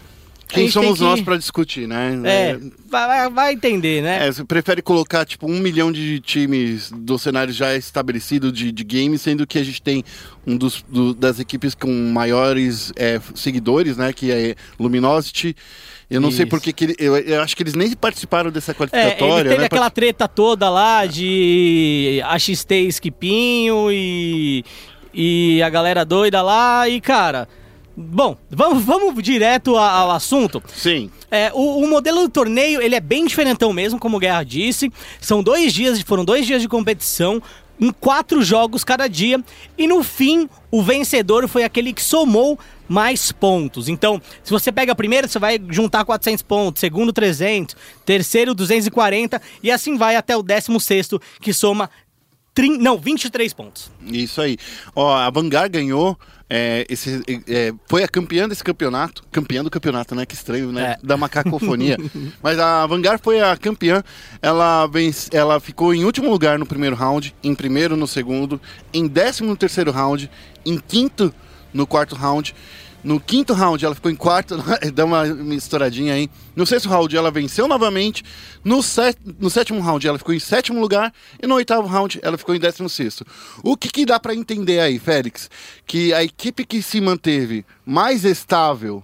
Quem somos que- nós pra discutir, né? É, vai, vai- vai entender, né? É, você prefere colocar, tipo, um milhão de times do cenário já estabelecido de, de games, sendo que a gente tem um dos do- das equipes com maiores é, seguidores, né? Que é Luminosity. Eu não sei Isso. porque que ele- eu, eu acho que eles nem participaram dessa É, qualificatória, ele teve né? aquela treta toda lá de AXT Esquipinho e, e a galera doida lá. E, cara, bom, vamos, vamos direto a- ao assunto. Sim. É, o, o modelo do torneio, ele é bem diferentão mesmo, como o Guerra disse. São dois dias, foram dois dias de competição, em quatro jogos cada dia. E no fim, o vencedor foi aquele que somou mais pontos. Então, se você pega primeiro, você vai juntar 400 pontos, segundo 300, terceiro 240 e assim vai até o décimo sexto, que soma trin- não, 23 pontos. Isso aí. Ó, a Vanguard ganhou. é, esse, é, foi a campeã desse campeonato. Campeã do campeonato, né? Que estranho, né? É. Da macacofonia. Mas a Vanguard foi a campeã. Ela, vence, ela ficou em último lugar no primeiro round, em primeiro no segundo, em décimo no terceiro round, em quinto no quarto round. No quinto round ela ficou em quarto, dá uma misturadinha aí. No sexto round ela venceu novamente. No, sé- no sétimo round ela ficou em sétimo lugar. E no oitavo round ela ficou em décimo sexto. O que, que dá pra entender aí, Félix? Que a equipe que se manteve mais estável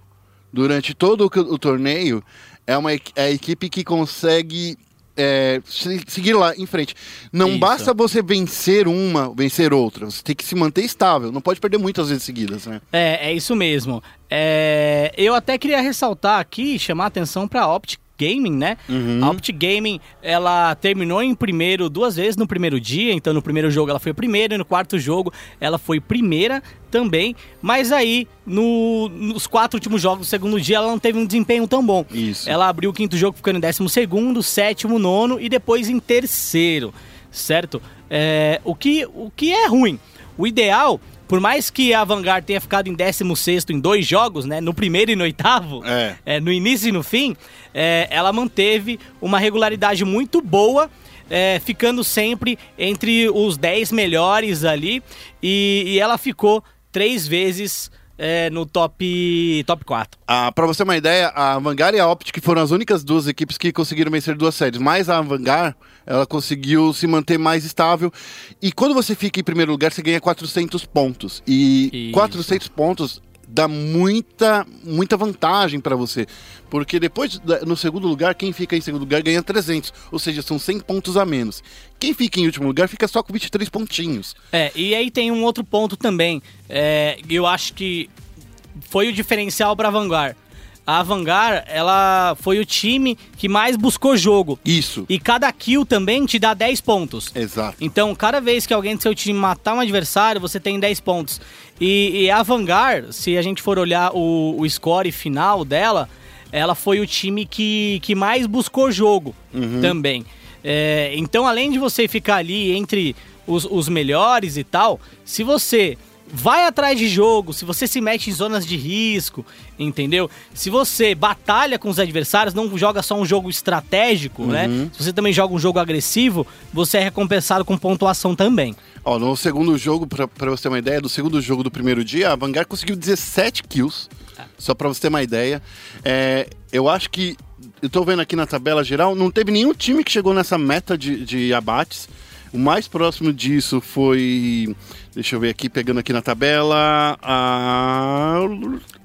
durante todo o, o torneio é uma é a equipe que consegue é, se- seguir lá em frente. Não Isso. basta você vencer uma, vencer outra. Você tem que se manter estável. Não pode perder muitas vezes seguidas, né? É, é isso mesmo. É, eu até queria ressaltar aqui, chamar a atenção para a Optic Gaming, né? A Optic Gaming, ela terminou em primeiro duas vezes no primeiro dia, então no primeiro jogo ela foi primeira e no quarto jogo ela foi primeira também, mas aí no- nos quatro últimos jogos do segundo dia ela não teve um desempenho tão bom. Isso. Ela abriu o quinto jogo ficando em décimo segundo, sétimo, nono e depois em terceiro, certo? É, o, que, o que é ruim. O ideal, por mais que a Vanguard tenha ficado em décimo sexto em dois jogos, né? No primeiro e no oitavo, É. é, no início e no fim, é, ela manteve uma regularidade muito boa. é, ficando sempre entre os 10 melhores ali. E, e ela ficou três vezes é, no top, top 4. Ah, pra você ter uma ideia, a Vanguard e a Optic foram as únicas duas equipes que conseguiram vencer duas séries. Mas a Vanguard, ela conseguiu se manter mais estável. E quando você fica em primeiro lugar, você ganha 400 pontos. E Isso. 400 pontos dá muita, muita vantagem pra você. Porque depois, no segundo lugar, quem fica em segundo lugar ganha 300. Ou seja, são 100 pontos a menos. Quem fica em último lugar fica só com 23 pontinhos. É, e aí tem um outro ponto também. É, eu acho que foi o diferencial para a Vanguard. a Avangar, ela foi o time que mais buscou jogo. Isso. E cada kill também te dá 10 pontos. Exato. Então, cada vez que alguém do seu time matar um adversário, você tem 10 pontos. E, e a Vanguard, se a gente for olhar o, o score final dela, ela foi o time que, que mais buscou jogo também. É, então, além de você ficar ali entre os, os melhores e tal, se você vai atrás de jogo, se você se mete em zonas de risco, entendeu? Se você batalha com os adversários, não joga só um jogo estratégico, né? Se você também joga um jogo agressivo, você é recompensado com pontuação também. Ó, no segundo jogo, pra, pra você ter uma ideia, do segundo jogo do primeiro dia, a Vanguard conseguiu 17 kills. Só pra você ter uma ideia. É, eu acho que. Eu tô vendo aqui na tabela geral, não teve nenhum time que chegou nessa meta de, de abates. O mais próximo disso foi. Deixa eu ver aqui, pegando aqui na tabela. A.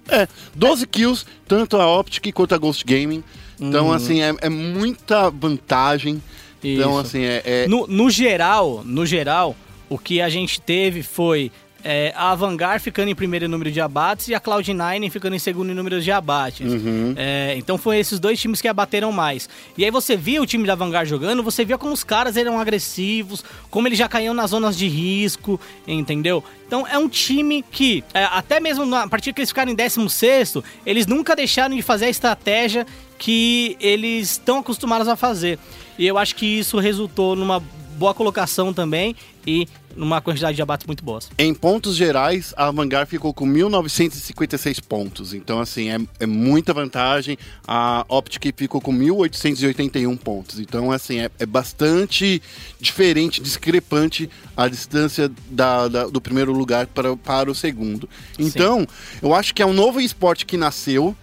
É, 12 kills, tanto a Optic quanto a Ghost Gaming. Então, assim, é, é muita vantagem. Então, Isso. assim, é. é- No, no geral, no geral, o que a gente teve foi é, a Vanguard ficando em primeiro em número de abates e a Cloud9 ficando em segundo em número de abates. É, então foi esses dois times que abateram mais. E aí você via o time da Vanguard jogando, você via como os caras eram agressivos, como eles já caíam nas zonas de risco, entendeu? Então é um time que, é, até mesmo na partir que eles ficaram em 16, eles nunca deixaram de fazer a estratégia que eles estão acostumados a fazer. E eu acho que isso resultou numa boa colocação também e numa quantidade de abates muito boas. Em pontos gerais, a Vanguard ficou com 1.956 pontos. Então, assim, é, é muita vantagem. A Optic ficou com 1.881 pontos. Então, assim, é, é bastante diferente, discrepante a distância da- da- do primeiro lugar para, para o segundo. Então, eu acho que é um novo esporte que nasceu.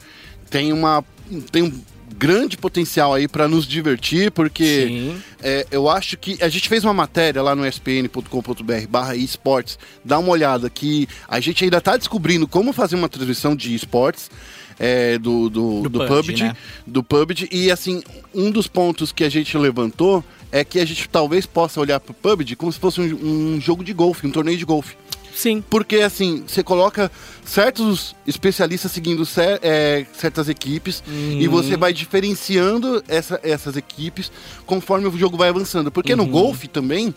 Tem uma... Tem um grande potencial aí para nos divertir, porque é, eu acho que a gente fez uma matéria lá no spn.com.br barra esportes, dá uma olhada que a gente ainda está descobrindo como fazer uma transmissão de esportes é, do, do, Do do, PUBG, PUBG, né? do PUBG e assim, um dos pontos que a gente levantou é que a gente talvez possa olhar para o PUBG como se fosse um, um jogo de golfe, um torneio de golfe. Sim. Porque, assim, você coloca certos especialistas seguindo cer- é, certas equipes e você vai diferenciando essa- essas equipes conforme o jogo vai avançando. Porque no golfe também.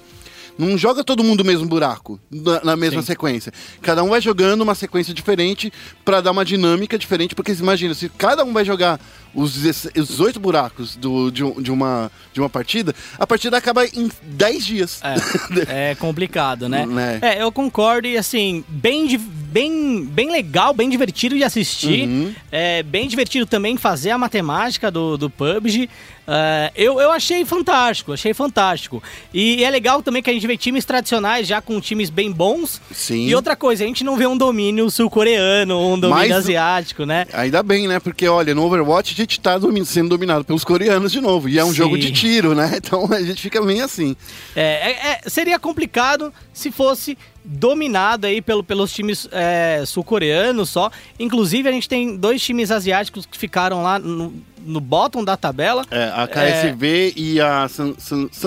Não joga todo mundo no mesmo buraco, na, na mesma Sim. sequência. Cada um vai jogando uma sequência diferente pra dar uma dinâmica diferente, porque imagina, se cada um vai jogar os 16 os 18 buracos do- de, de uma, de uma partida, a partida acaba em 10 dias. É, é complicado, né? Né? É, eu concordo e assim, bem, bem, bem legal, bem divertido de assistir. Uhum. É bem divertido também fazer a matemática do, do PUBG. É, eu, eu achei fantástico, achei fantástico. E é legal também que a gente vê times tradicionais já com times bem bons. Sim. E outra coisa, a gente não vê um domínio sul-coreano, um domínio Mas- asiático, né? Ainda bem, né? Porque, olha, no Overwatch a gente tá sendo dominado pelos coreanos de novo. E é um Sim. jogo de tiro, né? Então a gente fica bem assim. É, é- é- seria complicado se fosse dominado aí pelo, pelos times é, sul-coreanos só. Inclusive, a gente tem dois times asiáticos que ficaram lá no, no bottom da tabela. É, a KSV e a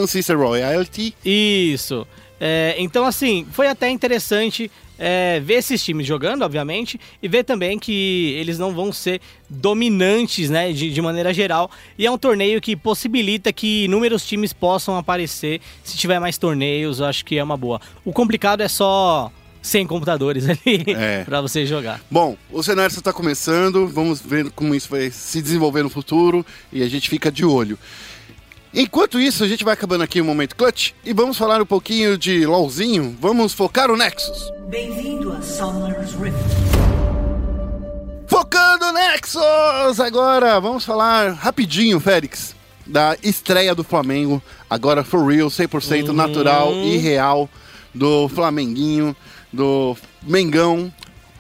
Sister Royalty. Isso. É, então, assim, foi até interessante é, ver esses times jogando, obviamente, e ver também que eles não vão ser dominantes, né, de, de maneira geral. E é um torneio que possibilita que inúmeros times possam aparecer. Se tiver mais torneios, eu acho que é uma boa. O complicado é só 100 computadores ali É. pra você jogar. Bom, o cenário está começando, vamos ver como isso vai se desenvolver no futuro e a gente fica de olho. Enquanto isso, a gente vai acabando aqui o Momento Clutch e vamos falar um pouquinho de LOLzinho. Vamos focar o Nexus. Bem-vindo a Summoner's Rift. Focando Nexus! Agora vamos falar rapidinho, Félix, da estreia do Flamengo. Agora for real, 100% natural e real do Flamenguinho, do Mengão,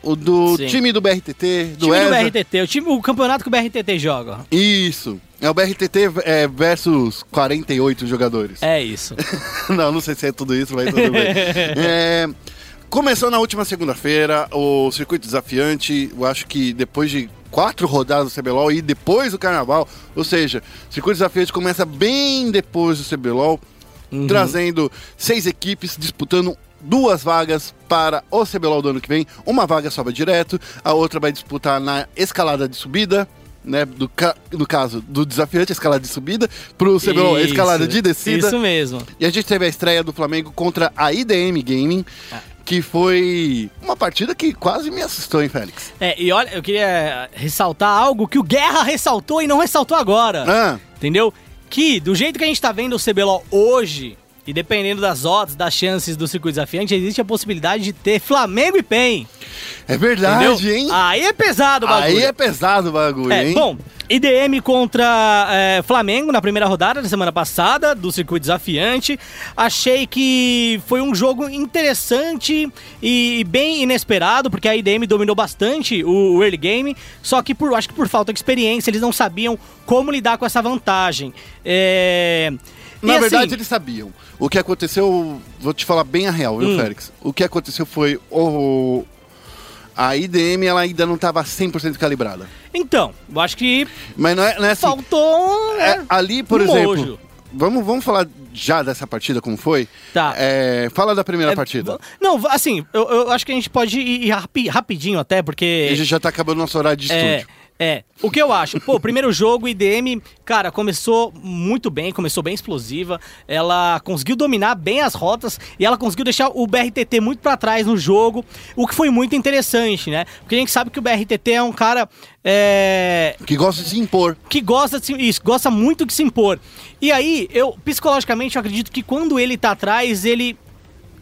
o do Sim. time do BRTT, do time do ESA. BRTT, o, time, o campeonato que o BRTT joga. Isso. É o BRTT é, versus 48 jogadores. É isso. não, não sei se é tudo isso, mas tudo bem. É, começou na última segunda-feira o circuito desafiante. Eu acho que depois de quatro rodadas do CBLOL e depois do Carnaval, ou seja, o circuito desafiante começa bem depois do CBLOL, trazendo seis equipes disputando duas vagas para o CBLOL do ano que vem. Uma vaga sobe direto, a outra vai disputar na escalada de subida. né? Do ca- no caso, do desafiante, a escalada de subida, pro CBLOL, Isso, escalada de descida. Isso mesmo. E a gente teve a estreia do Flamengo contra a IDM Gaming, Ah. que foi uma partida que quase me assustou, hein, Félix? É, e olha, eu queria ressaltar algo que o Guerra ressaltou e não ressaltou agora. Ah, Entendeu? Que, do jeito que a gente tá vendo o CBLOL hoje, e dependendo das odds, das chances do circuito desafiante, existe a possibilidade de ter Flamengo e PEN. é verdade, Entendeu? hein? Aí é pesado o bagulho. Aí é pesado o bagulho, É, hein? bom, IDM contra é, Flamengo na primeira rodada da semana passada do circuito desafiante. Achei que foi um jogo interessante e bem inesperado, porque a IDM dominou bastante o, o early game, só que por, acho que por falta de experiência eles não sabiam como lidar com essa vantagem. É, e Na assim, verdade, eles sabiam. O que aconteceu, vou te falar bem a real, viu, Hum. Félix? O que aconteceu foi o. A IDM ela ainda não estava 100% calibrada. Então, eu acho que Mas não é, não é assim. faltou. É, né, ali, por um exemplo. mojo. Vamos, vamos falar já dessa partida, como foi? Tá. É, fala da primeira É, partida. Não, assim, eu, eu acho que a gente pode ir ir rapi- rapidinho até, porque. A gente já tá acabando nosso horário de É, estúdio. É. O que eu acho? Pô, o primeiro jogo, IDM, cara, começou muito bem, começou bem explosiva. Ela conseguiu dominar bem as rotas e ela conseguiu deixar o BRTT muito pra trás no jogo, o que foi muito interessante, né? Porque a gente sabe que o BRTT é um cara. é, Que gosta de se impor. que gosta de se, isso, gosta muito de se impor. E aí, eu, psicologicamente, eu acredito que quando ele tá atrás, ele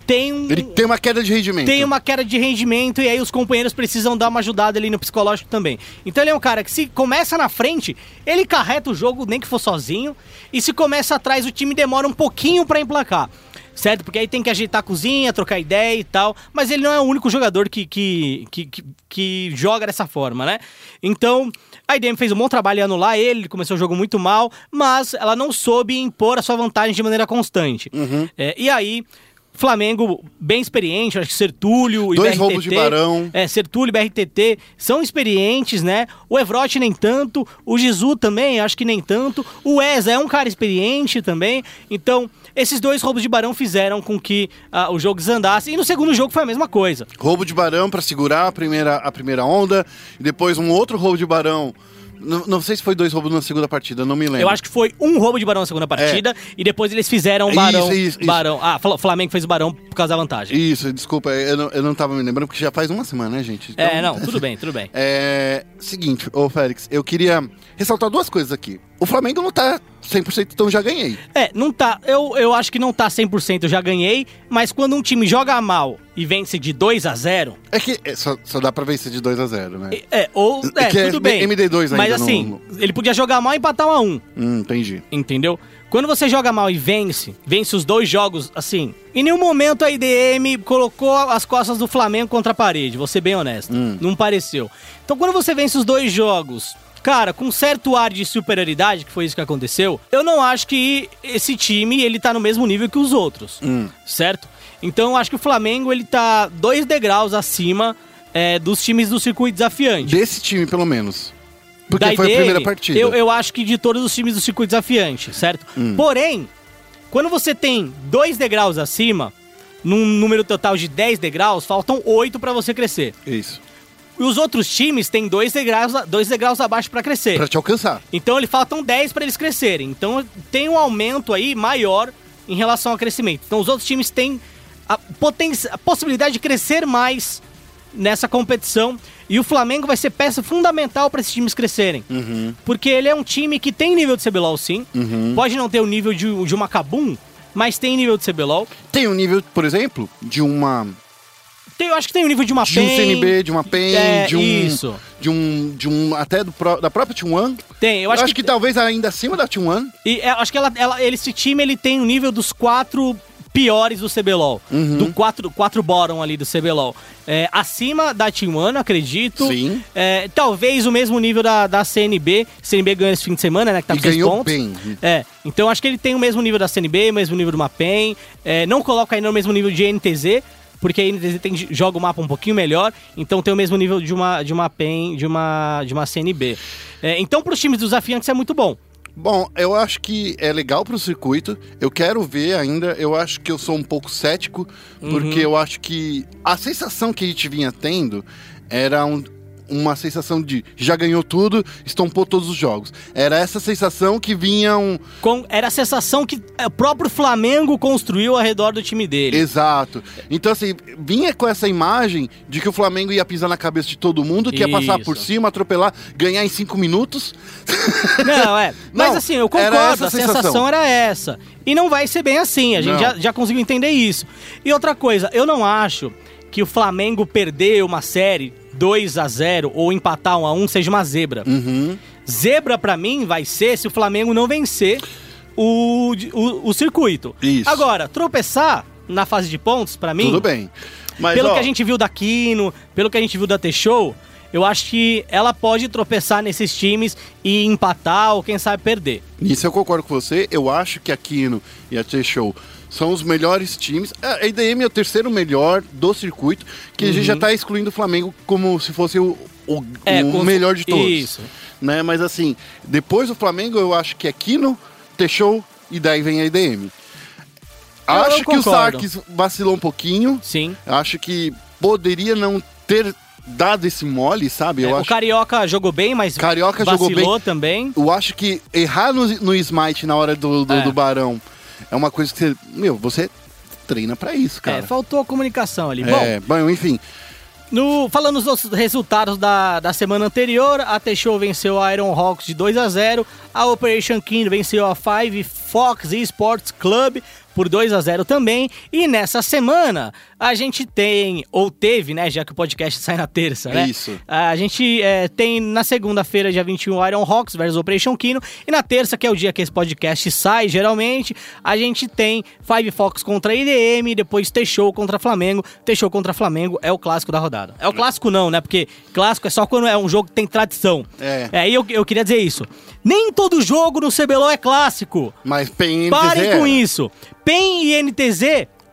tem um. Ele tem uma queda de rendimento. Tem uma queda de rendimento e aí os companheiros precisam dar uma ajudada ali no psicológico também. Então ele é um cara que se começa na frente, ele carreta o jogo, nem que for sozinho, e se começa atrás, o time demora um pouquinho pra emplacar. Certo? Porque aí tem que ajeitar a cozinha, trocar ideia e tal. Mas ele não é o único jogador que, que, que, que, que joga dessa forma, né? Então, a IDM fez um bom trabalho em anular ele, ele começou o jogo muito mal, mas ela não soube impor a sua vantagem de maneira constante. É, e aí, Flamengo, bem experiente, acho que Sertúlio e Dois BRTT. roubos de Barão. É, Sertúlio e BRTT são experientes, né? O Evrote nem tanto, o Gizu também, acho que nem tanto. O Eza é um cara experiente também. Então, esses dois roubos de Barão fizeram com que ah, o jogo desandasse. E no segundo jogo foi a mesma coisa. Roubo de barão pra segurar a primeira, a primeira onda. E depois um outro roubo de barão. Não, não sei se foi dois roubos na segunda partida, não me lembro. Eu acho que foi um roubo de Barão na segunda partida e depois eles fizeram um Isso, Barão. isso, isso. barão. Ah, Fla- Flamengo fez o Barão por causa da vantagem. Isso, desculpa, eu não, eu não tava me lembrando, porque já faz uma semana, né, gente? Então- É, não, tudo bem, tudo bem. É. Seguinte, ô Félix, eu queria ressaltar duas coisas aqui. O Flamengo não tá 100%, então já ganhei. É, não tá. Eu, eu acho que não tá 100%, eu já ganhei. Mas quando um time joga mal e vence de 2 a 0 É que é, só, só dá pra vencer de 2 a 0 né? É, ou. É, que é tudo bem. MD2 ainda Mas assim, no- ele podia jogar mal e empatar um a um, Hum, entendi. entendeu? Quando você joga mal e vence, vence os dois jogos, assim. Em nenhum momento a IDM colocou as costas do Flamengo contra a parede, vou ser bem honesto. Não pareceu. Então quando você vence os dois jogos. Cara, com certo ar de superioridade, que foi isso que aconteceu, eu não acho que esse time ele tá no mesmo nível que os outros, certo? Então eu acho que o Flamengo ele tá dois degraus acima é, dos times do circuito desafiante. Desse time, pelo menos. Porque Daí foi a dele, primeira partida. Eu, eu acho que de todos os times do circuito desafiante, certo? Hum. Porém, quando você tem dois degraus acima, num número total de 10 degraus, faltam oito pra você crescer. Isso. E os outros times têm dois degraus, dois degraus abaixo pra crescer. Pra te alcançar. Então, ele faltam 10 pra eles crescerem. Então, tem um aumento aí maior em relação ao crescimento. Então, os outros times têm a, a possibilidade de crescer mais nessa competição. E o Flamengo vai ser peça fundamental para esses times crescerem. Porque ele é um time que tem nível de CBLOL, sim. Pode não ter o nível de, de uma Kabum, mas tem nível de CBLOL. Tem um nível, por exemplo, de uma. Tem, eu acho que tem o nível de uma De um PEN. CNB, de uma PEN, É, de um. isso. De um. De um. Até do, da própria T1. Tem, eu Eu acho, acho, que, talvez ainda acima da T1. E é, acho que ela, ela- esse time ele tem o nível dos quatro piores do CBLOL. Uhum. Do quatro, quatro bottom ali do CBLOL. É, acima da Team One, acredito. Sim. É, talvez o mesmo nível da, da CNB. CNB ganhou esse fim de semana, né? Que tá E com ganhou pontos. bem. É, então acho que ele tem o mesmo nível da CNB, o mesmo nível de uma PEN. É, não coloca ainda no mesmo nível de NTZ, porque a NTZ tem, joga o mapa um pouquinho melhor, então tem o mesmo nível de uma, de uma PEN, de uma, de uma CNB. É, então, para os times desafiantes é muito bom. Bom, eu acho que é legal pro circuito. Eu quero ver ainda. Eu acho que eu sou um pouco cético, porque Uhum. eu acho que a sensação que a gente vinha tendo era um, uma sensação de já ganhou tudo, estompou todos os jogos. Era essa sensação que vinha um. Com- era a sensação que o próprio Flamengo construiu ao redor do time dele. Exato. Então, assim, vinha com essa imagem de que o Flamengo ia pisar na cabeça de todo mundo, que ia passar por Isso. cima, atropelar, ganhar em cinco minutos. Não, é. Mas Não, assim, eu era concordo, essa a sensação. sensação. era essa. E não vai ser bem assim, a gente Não. já, já conseguiu entender isso. E outra coisa, eu não acho que o Flamengo perder uma série 2 a 0 ou empatar 1 a 1 seja uma zebra. Uhum. Zebra pra mim vai ser se o Flamengo não vencer o, o, o circuito. Isso. Agora, tropeçar na fase de pontos, pra mim, Tudo bem. Mas, pelo ó, que a gente viu da Kino, pelo que a gente viu da T-Show, eu acho que ela pode tropeçar nesses times e empatar ou quem sabe perder. Nisso eu concordo com você. Eu acho que a Kino e a T-Show são os melhores times. A IDM é o terceiro melhor do circuito, que a gente já tá excluindo o Flamengo como se fosse o, o, Uhum. É, o melhor de todos. Isso. Né? Mas assim, depois do Flamengo, eu acho que é Kino, T-Show e daí vem a IDM. Eu- acho eu que o. Sarkis vacilou um pouquinho. Sim. Acho que poderia não ter dado esse mole, sabe? Eu É, o acho Carioca jogou bem, mas Carioca jogou vacilou bem. também. Eu acho que errar no, no Smite na hora do, do, É. do Barão é uma coisa que você. Meu, você treina pra isso, cara. É, faltou a comunicação ali. É, bom, enfim. No, falando dos resultados da, da semana anterior, a T-Show venceu a Iron Hawks de 2 a 0 a Operation King venceu a Five Fox Esports Club por 2 a 0 também. E nessa semana a gente tem, ou teve, né, já que o podcast sai na terça, né? Isso. A gente é, tem na segunda-feira, dia 21, o Iron Hawks versus Operation Kino. E na terça, que é o dia que esse podcast sai, geralmente, a gente tem Five Fox contra IDM, depois T-Show contra Flamengo. T-Show contra Flamengo é o clássico da rodada. É o clássico não, né? Porque clássico é só quando é um jogo que tem tradição. É. É, e eu, eu queria dizer isso. Nem todo jogo no CBLOL é clássico. Mas PEN Parem NTZ com era. isso. PEN e NTZ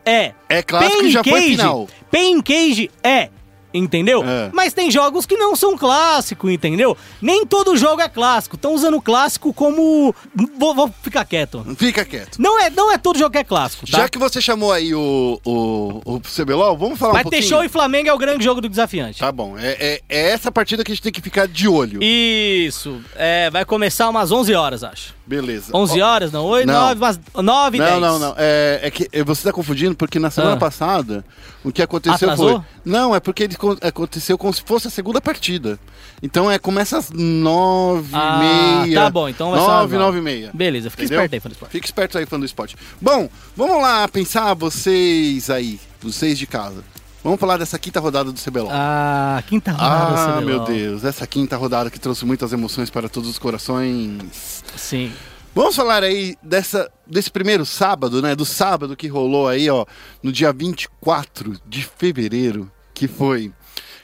é. É clássico PEN e já foi Cage, final. PEN e Cage é. Entendeu? É. Mas tem jogos que não são clássico, entendeu? Nem todo jogo é clássico. Estão usando o clássico como. Vou, vou ficar quieto. Fica quieto. Não é, não é todo jogo que é clássico, tá? Já que você chamou aí o, o, o CBLOL, vamos falar um Mas pouquinho. T-Show e Flamengo é o grande jogo do desafiante. Tá bom, é, é, é essa partida que a gente tem que ficar de olho. Isso. É, vai começar umas 11 horas, acho. Beleza. 11 Ó, horas, não? 8, Não. 9, mas 9 Não, 10. não, não. É, é que você tá confundindo porque na semana Ah. passada o que aconteceu Atrasou? foi. Não, é porque ele con- aconteceu como se fosse a segunda partida. Então é começa às nove e Ah, meia. tá bom, então vai ser nove, às nove e meia. Beleza, fica Entendeu? esperto aí, fã do esporte. Fique esperto aí, fã do esporte. Bom, vamos lá pensar vocês aí, vocês de casa. Vamos falar dessa quinta rodada do CBLOL. Ah, quinta rodada Ah, do meu CBLOL. Deus, essa quinta rodada que trouxe muitas emoções para todos os corações. Sim. Vamos falar aí dessa, desse primeiro sábado, né? Do sábado que rolou aí, ó, no dia 24 de fevereiro, que foi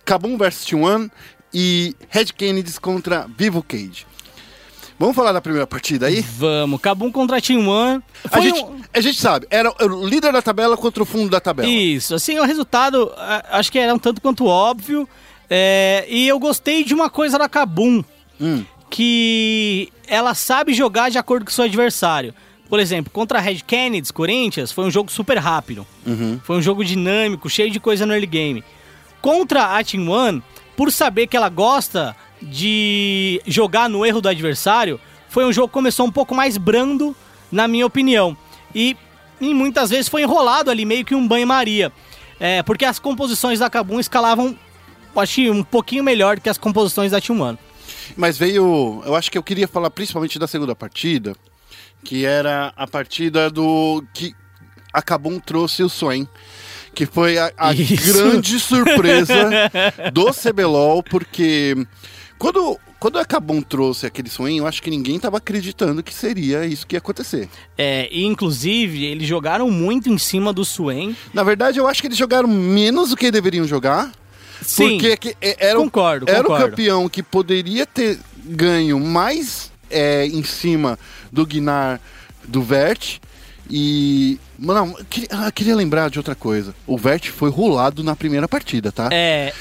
Kabum vs T1 e Red Kennedys contra Vivo Cage. Vamos falar da primeira partida aí? Vamos, Cabum contra Team One. A gente, um- a gente sabe, era o líder da tabela contra o fundo da tabela. Isso, assim, o resultado acho que era um tanto quanto óbvio. é, e eu gostei de uma coisa da Kabum, Hum. que ela sabe jogar de acordo com o seu adversário. Por exemplo, contra a Red Kennedys, Corinthians, foi um jogo super rápido. Uhum. Foi um jogo dinâmico, cheio de coisa no early game. Contra a Team One, por saber que ela gosta de jogar no erro do adversário, foi um jogo que começou um pouco mais brando, na minha opinião. E, e muitas vezes foi enrolado ali, meio que um banho-maria. É, porque as composições da Kabum escalavam, acho que um pouquinho melhor do que as composições da One. Mas veio. Eu acho que eu queria falar principalmente da segunda partida, que era a partida do. que a Kabum trouxe o Swain. Que foi a, a grande surpresa do CBLOL, porque quando, quando a Kabum trouxe aquele Swain, eu acho que ninguém tava acreditando que seria isso que ia acontecer. É, e inclusive, eles jogaram muito em cima do Swain. Na verdade, eu acho que eles jogaram menos do que deveriam jogar. Sim, Porque que- é- era, o- concordo, era o concordo. campeão que poderia ter ganho mais é, em cima do Guinar do Vert. E. Mano, eu queria, ah, queria lembrar de outra coisa. O Vert foi rolado na primeira partida, tá? É.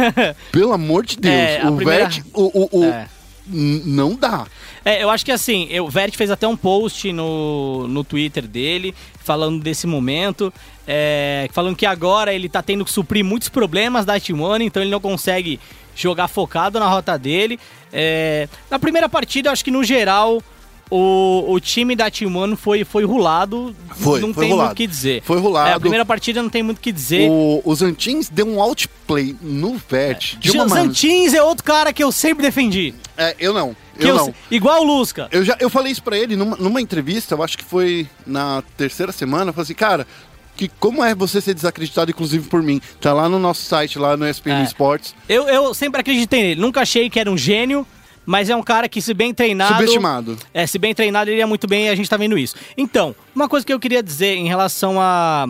Pelo amor de Deus. É, o primeira- Vert. O, o, o- É. Não dá. É, eu acho que assim, o Vert fez até um post no, no Twitter dele, falando desse momento. é, falando que agora ele tá tendo que suprir muitos problemas da T1, então ele não consegue jogar focado na rota dele. É, na primeira partida, eu acho que no geral o, o time da T1 foi, foi rolado. Foi, não foi tem rolado. muito o que dizer. Foi rolado. É, a primeira partida não tem muito o que dizer. O, os Antins deu um outplay no Vert de uma Os maneira. Antins é outro cara que eu sempre defendi. É, eu não. Eu eu- não. igual o Lusca. Eu, já, eu falei isso pra ele numa, numa entrevista, eu acho que foi na terceira semana. Eu falei assim, cara, que como é você ser desacreditado, inclusive por mim? Tá lá no nosso site, lá no ESPN É. Sports. Eu, eu sempre acreditei nele. Nunca achei que era um gênio, mas é um cara que, se bem treinado. Subestimado. É, se bem treinado, ele ia muito bem e a gente tá vendo isso. Então, uma coisa que eu queria dizer em relação a,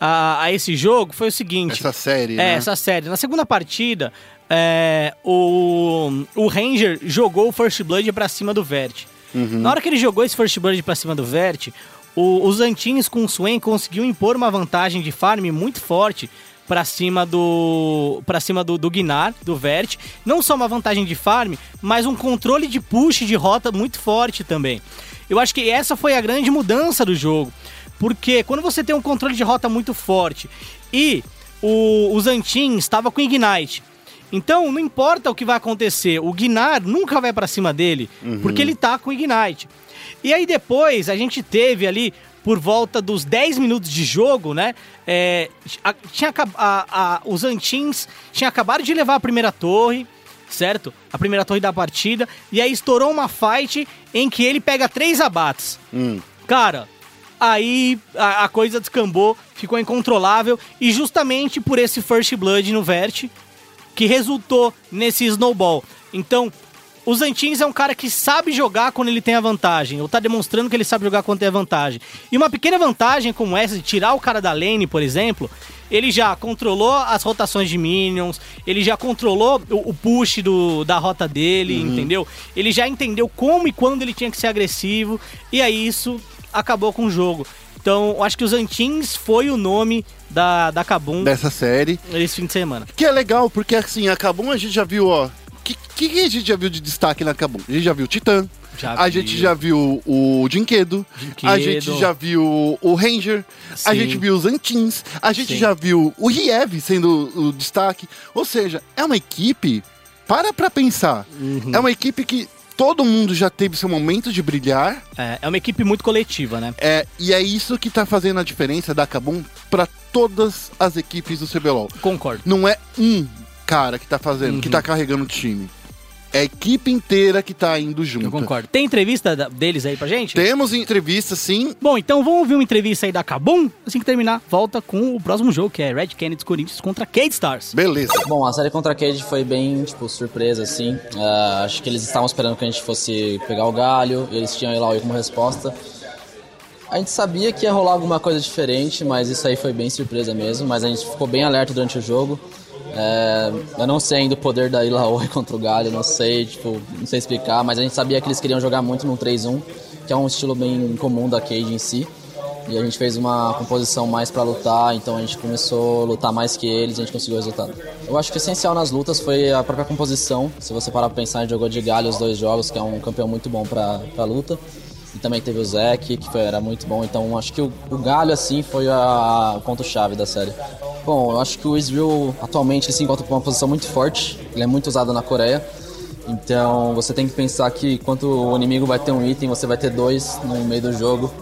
a, a esse jogo foi o seguinte. Essa série, É, né? essa série. Na segunda partida, é, o, o Ranger jogou o First Blood pra cima do Vert. Uhum. Na hora que ele jogou esse First Blood pra cima do Vert, o, os Antins com o Swain conseguiu impor uma vantagem de farm muito forte pra cima do para cima do, do Gnar, do Vert. Não só uma vantagem de farm, mas um controle de push de rota muito forte também. Eu acho que essa foi a grande mudança do jogo. Porque quando você tem um controle de rota muito forte e o, o Zantin estava com Ignite. Então, não importa o que vai acontecer, o Gnar nunca vai pra cima dele, porque ele tá com Ignite. E aí depois a gente teve ali, por volta dos 10 minutos de jogo, né? é, a- tinha, a- a- os Antins tinham acabado de levar a primeira torre, certo? A primeira torre da partida. E aí estourou uma fight em que ele pega três abates. Cara, aí a, a coisa descambou, ficou incontrolável. E justamente por esse First Blood no Vert, que resultou nesse snowball. Então, o Zantins é um cara que sabe jogar quando ele tem a vantagem, ou tá demonstrando que ele sabe jogar quando tem a vantagem. E uma pequena vantagem como essa de tirar o cara da lane, por exemplo, ele já controlou as rotações de minions, ele já controlou o, push do, da rota dele, entendeu? Ele já entendeu como e quando ele tinha que ser agressivo, e aí isso acabou com o jogo. Então, eu acho que o Zantins foi o nome da, da Kabum Dessa série. esse fim de semana. Que é legal, porque assim, a Kabum a gente já viu, ó. O que, que a gente já viu de destaque na Kabum? A gente já viu o Titã. Já a viu. gente já viu o Dinquedo, a gente já viu o Ranger, a Sim. gente viu os Antins, a gente Sim. já viu o Riev sendo o destaque. Ou seja, é uma equipe, para pra pensar, Uhum. é uma equipe que todo mundo já teve seu momento de brilhar, É, é uma equipe muito coletiva, né? é, e é isso que tá fazendo a diferença da Kabum para todas as equipes do CBLOL. Concordo. Não é um cara que tá fazendo, Uhum. que tá carregando o time. É a equipe inteira que tá indo junto. Eu concordo. Tem entrevista da- deles aí pra gente? Temos entrevista, sim, Bom, então vamos ouvir uma entrevista aí da Kabum. Assim que terminar, volta com o próximo jogo, que é Red Canids Corinthians contra Cade Stars. Beleza. Bom, a série contra a Cade foi bem, tipo, surpresa, assim. Ah, acho que eles estavam esperando que a gente fosse pegar o galho, e eles tinham Eloy como resposta. A gente sabia que ia rolar alguma coisa diferente, mas isso aí foi bem surpresa mesmo. Mas a gente ficou bem alerta durante o jogo. É, eu não sei ainda o poder da Ilaoi contra o Galho, não sei, tipo, não sei explicar, mas a gente sabia que eles queriam jogar muito no 3-1, que é um estilo bem comum da Cade em si. E a gente fez uma composição mais pra lutar, então a gente começou a lutar mais que eles e a gente conseguiu o resultado. Eu acho que o essencial nas lutas foi a própria composição. Se você parar pra pensar, a gente jogou de galho os dois jogos, que é um campeão muito bom pra, pra luta. E também teve o Zek, que foi, era muito bom. Então acho que o, o galho, assim, foi a- o ponto-chave da série. Bom, eu acho que o Israel atualmente se encontra com uma posição muito forte. Ele é muito usado na Coreia. Então você tem que pensar que enquanto o inimigo vai ter um item, você vai ter dois no meio do jogo.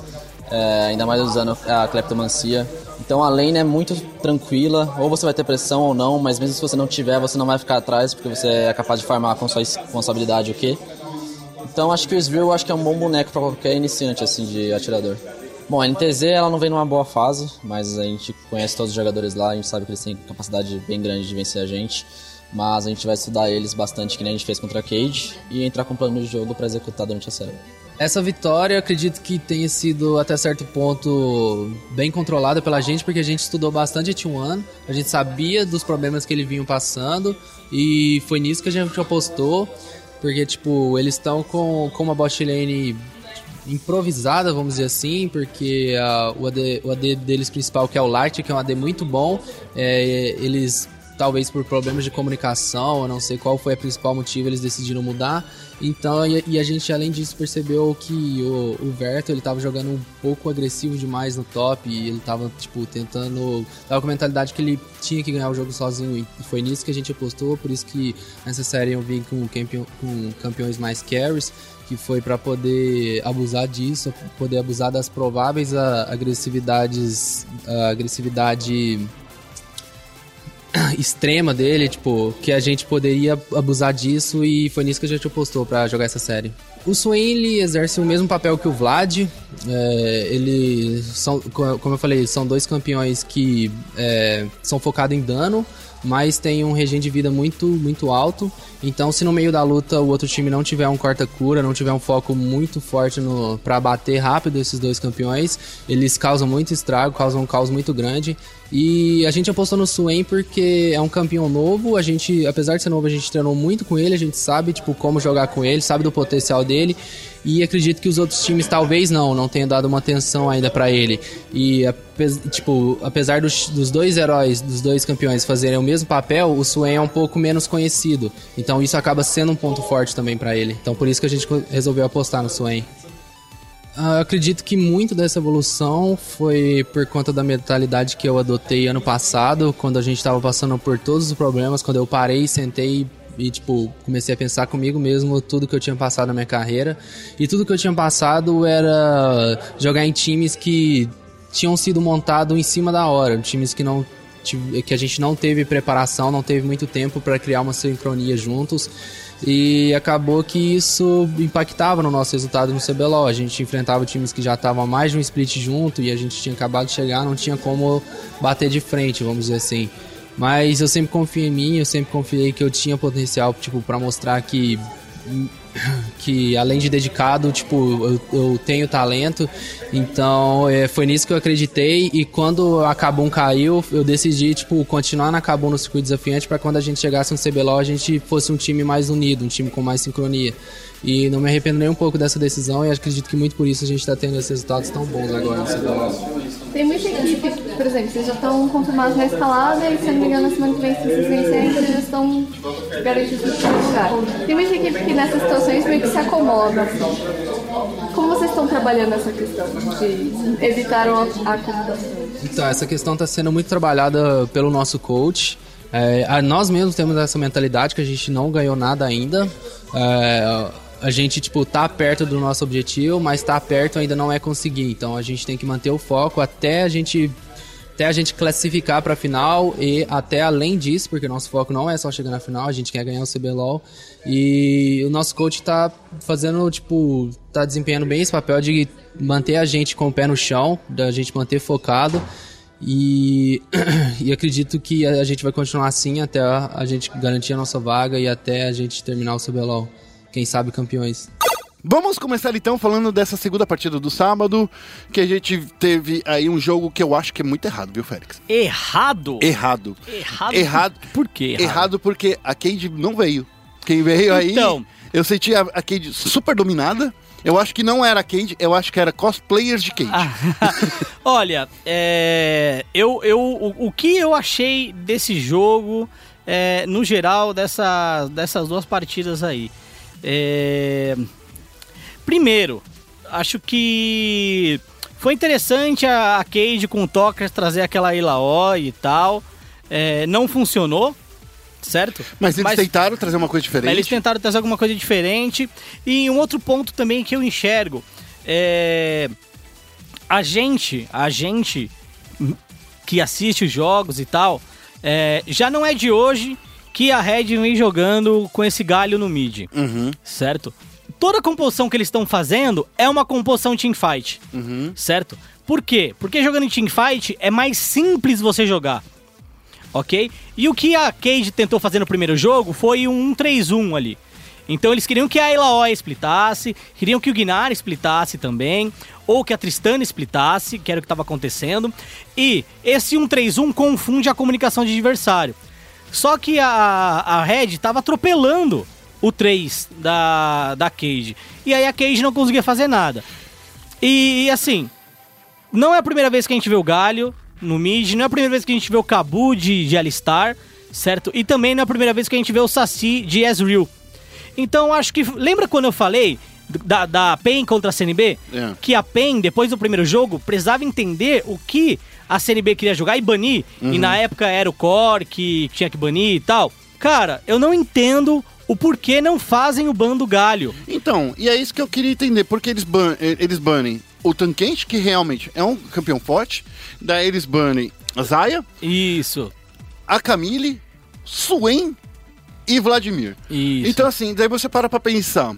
É, ainda mais usando a cleptomancia. Então a lane é muito tranquila, ou você vai ter pressão ou não, mas mesmo se você não tiver, você não vai ficar atrás, porque você é capaz de farmar com sua, com sua habilidade o? Então acho que o Israel acho que é um bom boneco para qualquer iniciante assim de atirador. Bom, a NTZ ela não vem numa boa fase, mas a gente conhece todos os jogadores lá, a gente sabe que eles têm capacidade bem grande de vencer a gente. Mas a gente vai estudar eles bastante, que nem a gente fez contra a Cage, e entrar com um plano de jogo para executar durante a série. Essa vitória, acredito que tenha sido até certo ponto bem controlada pela gente, porque a gente estudou bastante a T1, a gente sabia dos problemas que eles vinham passando e foi nisso que a gente apostou, porque tipo, eles estão com, com uma bot lane improvisada, vamos dizer assim, porque ah, o, AD, o AD deles principal, que é o Light, que é um AD muito bom, é, eles talvez por problemas de comunicação, eu não sei qual foi o principal motivo, eles decidiram mudar. Então, e, e a gente além disso percebeu que o, o Verto ele tava jogando um pouco agressivo demais no top e ele tava tipo tentando, tava com a mentalidade que ele tinha que ganhar o jogo sozinho e foi nisso que a gente apostou, por isso que nessa série eu vim com, campeão, com campeões mais carries que foi para poder abusar disso, poder abusar das prováveis agressividades, agressividade extrema dele, tipo, que a gente poderia abusar disso e foi nisso que a gente apostou para jogar essa série. O Swain ele exerce o mesmo papel que o Vlad. É, ele são, como eu falei, são dois campeões que é, são focados em dano, mas tem um regime de vida muito muito alto. Então, se no meio da luta o outro time não tiver um corta-cura, não tiver um foco muito forte para bater rápido esses dois campeões, eles causam muito estrago, causam um caos muito grande. E a gente apostou no Swain porque é um campeão novo. A gente, apesar de ser novo, a gente treinou muito com ele, a gente sabe tipo como jogar com ele, sabe do potencial dele e acredito que os outros times talvez não, não tenham dado uma atenção ainda para ele. E tipo, apesar dos, dos, dois heróis, dos dois campeões fazerem o mesmo papel, o Swain é um pouco menos conhecido. Então isso acaba sendo um ponto forte também para ele. Então por isso que a gente resolveu apostar no Swain. Uh, acredito que muito dessa evolução foi por conta da mentalidade que eu adotei ano passado, quando a gente estava passando por todos os problemas, quando eu parei, sentei e, tipo, comecei a pensar comigo mesmo tudo que eu tinha passado na minha carreira. E tudo que eu tinha passado era jogar em times que tinham sido montados em cima da hora, times que não que a gente não teve preparação, não teve muito tempo para criar uma sincronia juntos. E acabou que isso impactava no nosso resultado no CBLOL. A gente enfrentava times que já estavam mais de um split junto e a gente tinha acabado de chegar, não tinha como bater de frente, vamos dizer assim. Mas eu sempre confiei em mim, eu sempre confiei que eu tinha potencial, tipo, para mostrar que que além de dedicado, tipo, eu, eu tenho talento. Então, é, foi nisso que eu acreditei e quando a Kabum caiu, eu decidi, tipo, continuar na Kabum no circuito desafiante para quando a gente chegasse no CBLOL a gente fosse um time mais unido, um time com mais sincronia. E não me arrependo nem um pouco dessa decisão e acredito que muito por isso a gente está tendo esses resultados tão bons agora no CBLOL. Tem muita equipe, por exemplo, vocês já estão confirmados na escalada e se não me engano na semana que vem, se vocês vencerem, vocês já estão garantidos no primeiro lugar. Tem muita equipe que nessas situações meio que se acomoda. Como vocês estão trabalhando essa questão de evitar a acomodação? Então, essa questão está sendo muito trabalhada pelo nosso coach. É, nós mesmos temos essa mentalidade que a gente não ganhou nada ainda. É, a gente, tipo, tá perto do nosso objetivo, mas tá perto ainda não é conseguir. Então a gente tem que manter o foco até a gente até a gente classificar para a final e até além disso, porque nosso foco não é só chegar na final, a gente quer ganhar o CBLOL. E o nosso coach tá fazendo, tipo, tá desempenhando bem esse papel de manter a gente com o pé no chão, da gente manter focado. E, e acredito que a gente vai continuar assim até a gente garantir a nossa vaga e até a gente terminar o CBLOL quem sabe campeões. Vamos começar então falando dessa segunda partida do sábado, que a gente teve aí um jogo que eu acho que é muito errado, viu, Félix? Errado? Errado. Errado? Errado. Por quê? Errado, errado porque a Cade não veio. Quem veio aí, então, eu senti a, a Cade super dominada. Eu acho que não era Cade, eu acho que era cosplayers de Cade. Ah, olha, é, eu, eu, o, o que eu achei desse jogo, é, no geral, dessa, dessas duas partidas aí? É... Primeiro, acho que foi interessante a, Cade com o Tokers trazer aquela Ilaó e tal. É, não funcionou, certo? Mas eles Mas, tentaram trazer uma coisa diferente. Eles tentaram trazer alguma coisa diferente. E um outro ponto também que eu enxergo é a gente, a gente que assiste os jogos e tal, é, já não é de hoje que a Red vem jogando com esse galho no mid, uhum. certo? Toda a composição que eles estão fazendo é uma composição teamfight, uhum. certo? Por quê? Porque jogando em teamfight é mais simples você jogar, ok? E o que a Cage tentou fazer no primeiro jogo foi um 1-3-1 ali. Então eles queriam que a Elaoi splitasse, queriam que o Gnar splitasse também, ou que a Tristana splitasse, que era o que estava acontecendo. E esse 1-3-1 confunde a comunicação de adversário. Só que a, a Red tava atropelando o 3 da, da Cage. E aí a Cage não conseguia fazer nada. E, e, assim, não é a primeira vez que a gente vê o Galho no mid, não é a primeira vez que a gente vê o Cabu de, de Alistar, certo? E também não é a primeira vez que a gente vê o Saci de Ezreal. Então acho que. Lembra quando eu falei da, da PEN contra a CNB? É. Que a PEN, depois do primeiro jogo, precisava entender o que a CNB queria jogar e banir. E na época era o Core que tinha que banir e tal. Cara, eu não entendo o porquê não fazem o ban do galho. Então, e é isso que eu queria entender, porque eles, ban eles banem o Tankente, que realmente é um campeão forte, daí eles banem a Zaya, Isso. a Camille, Swain e Vladimir. Isso. Então assim, daí você para pra pensar,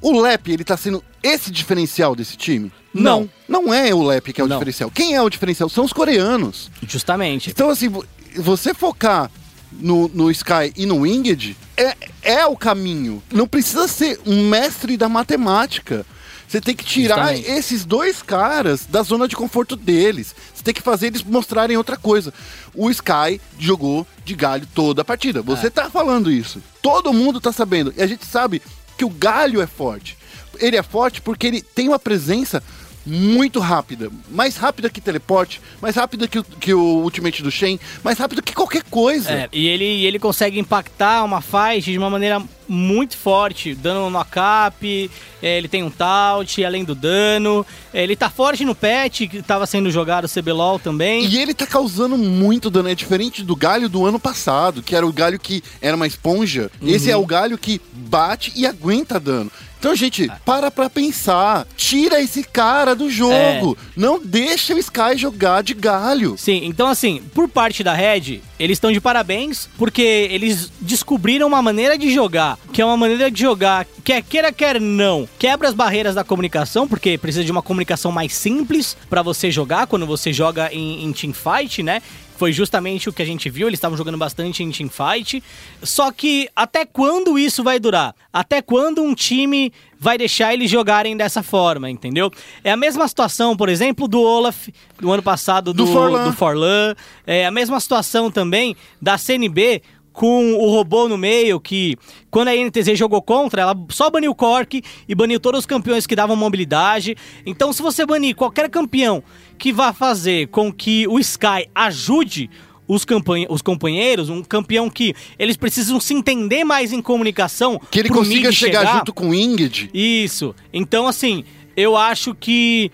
o Lep, ele tá sendo esse diferencial desse time? Não. Não é o Lep que é o Não. diferencial. Quem é o diferencial? São os coreanos. Justamente. Então, assim, vo- você focar no, no Sky e no Winged é, é o caminho. Não precisa ser um mestre da matemática. Você tem que tirar Justamente. esses dois caras da zona de conforto deles. Você tem que fazer eles mostrarem outra coisa. O Sky jogou de galho toda a partida. Você tá falando isso. Todo mundo tá sabendo. E a gente sabe que o galho é forte. Ele é forte porque ele tem uma presença muito rápida. Mais rápida que teleporte, mais rápida que o, que o Ultimate do Shen, mais rápida que qualquer coisa. É, e ele, ele consegue impactar uma fight de uma maneira muito forte, dando um knock-up, é, ele tem um taunt, além do dano, é, ele tá forte no patch, que tava sendo jogado o CBLOL também. E ele tá causando muito dano. É diferente do galho do ano passado, que era o galho que era uma esponja. Esse é o galho que bate e aguenta dano. Então, gente, para pra pensar. Tira esse cara do jogo. Não deixa o Sky jogar de galho. Sim, então assim, por parte da Red, eles estão de parabéns, porque eles descobriram uma maneira de jogar, que é uma maneira de jogar, quer queira, quer não, quebra as barreiras da comunicação, porque precisa de uma comunicação mais simples pra você jogar quando você joga em, em teamfight, né? Foi justamente o que a gente viu, eles estavam jogando bastante em teamfight. Só que até quando isso vai durar? Até quando um time vai deixar eles jogarem dessa forma, entendeu? É a mesma situação, por exemplo, do Olaf do ano passado Do do, Forlan. do Forlan. É a mesma situação também da CNB com o robô no meio, que quando a NTZ jogou contra, ela só baniu o Cork e baniu todos os campeões que davam mobilidade. Então, se você banir qualquer campeão que vá fazer com que o Sky ajude os, os companheiros, um campeão que eles precisam se entender mais em comunicação. Que ele consiga mid chegar, junto com o Inged. isso. Então, assim, eu acho que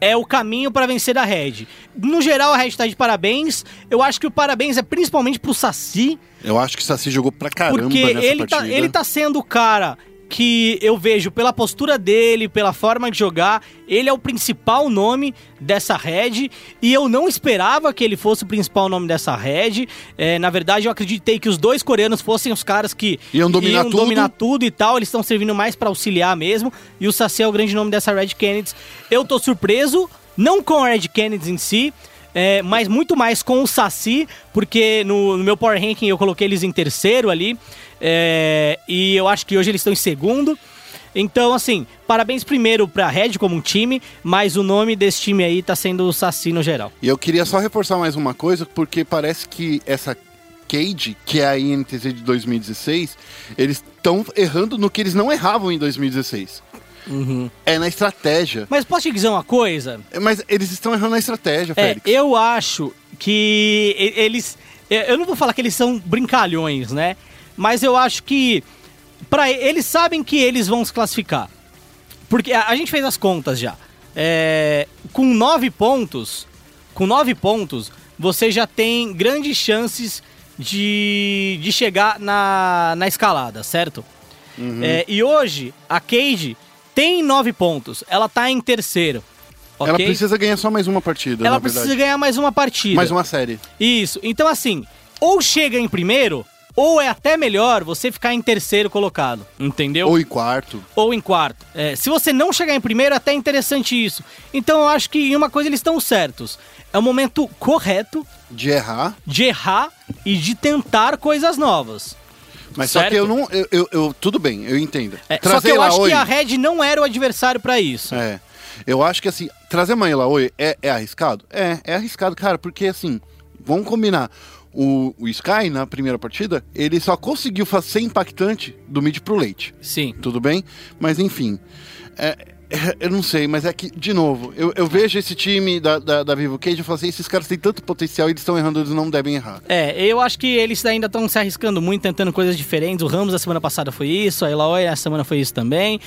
é o caminho para vencer da Red. No geral, a Red tá de parabéns. Eu acho que o parabéns é principalmente pro Saci, Eu acho que o Saci jogou pra caramba porque nessa ele tá, partida. ele tá sendo o cara que eu vejo pela postura dele, pela forma de jogar, ele é o principal nome dessa Red e eu não esperava que ele fosse o principal nome dessa Red. É, na verdade, eu acreditei que os dois coreanos fossem os caras que Iam dominar tudo. dominar tudo e tal. Eles estão servindo mais pra auxiliar mesmo. E o Saci é o grande nome dessa Red Kennedy. Eu tô surpreso, não com a Red Kennedy em si, é, mas muito mais com o Saci, porque no, no meu Power Ranking eu coloquei eles em terceiro ali. É, e eu acho que hoje eles estão em segundo. Então, assim, parabéns primeiro pra Red como um time, mas o nome desse time aí tá sendo o Saci no geral. E eu queria só reforçar mais uma coisa, porque parece que essa Cade, que é a INTZ de 2016, eles estão errando no que eles não erravam em 2016. É na estratégia. Mas posso te dizer uma coisa? Mas eles estão errando na estratégia, É, Félix. eu acho que eles. é, Eu não vou falar que eles são brincalhões, né? Mas eu acho que. Pra, eles sabem que eles vão se classificar. Porque a, a gente fez as contas já. É, com nove pontos. Com nove pontos, você já tem grandes chances de, de chegar na, na escalada, certo? É, e hoje, a Cade tem nove pontos. Ela tá em terceiro. Ela ok? precisa ganhar só mais uma partida, Ela precisa verdade. ganhar mais uma partida. Mais uma série. Isso. Então, assim, ou chega em primeiro, ou é até melhor você ficar em terceiro colocado. Entendeu? Ou em quarto. Ou em quarto. É, se você não chegar em primeiro, é até interessante isso. Então, eu acho que em uma coisa eles estão certos. É o momento correto De errar. de errar e de tentar coisas novas. Mas só Certo. que eu não. Eu, eu- eu- tudo bem, eu entendo. É, só que eu acho hoje- que a Red não era o adversário pra isso. É. Eu acho que assim, trazer a Oi é, é arriscado? É, é arriscado, cara, porque assim, vamos combinar. O, o Sky, na primeira partida, ele só conseguiu ser impactante do mid pro late. Sim. Tudo bem? Mas enfim. é, é, Eu não sei, mas é que, de novo, eu, eu vejo esse time da, da, da Vivo Cage e falo assim, esses caras têm tanto potencial e eles estão errando, eles não devem errar. É, eu acho que eles ainda estão se arriscando muito, tentando coisas diferentes. O Ramos da semana passada foi isso, a Eloy essa semana foi isso também.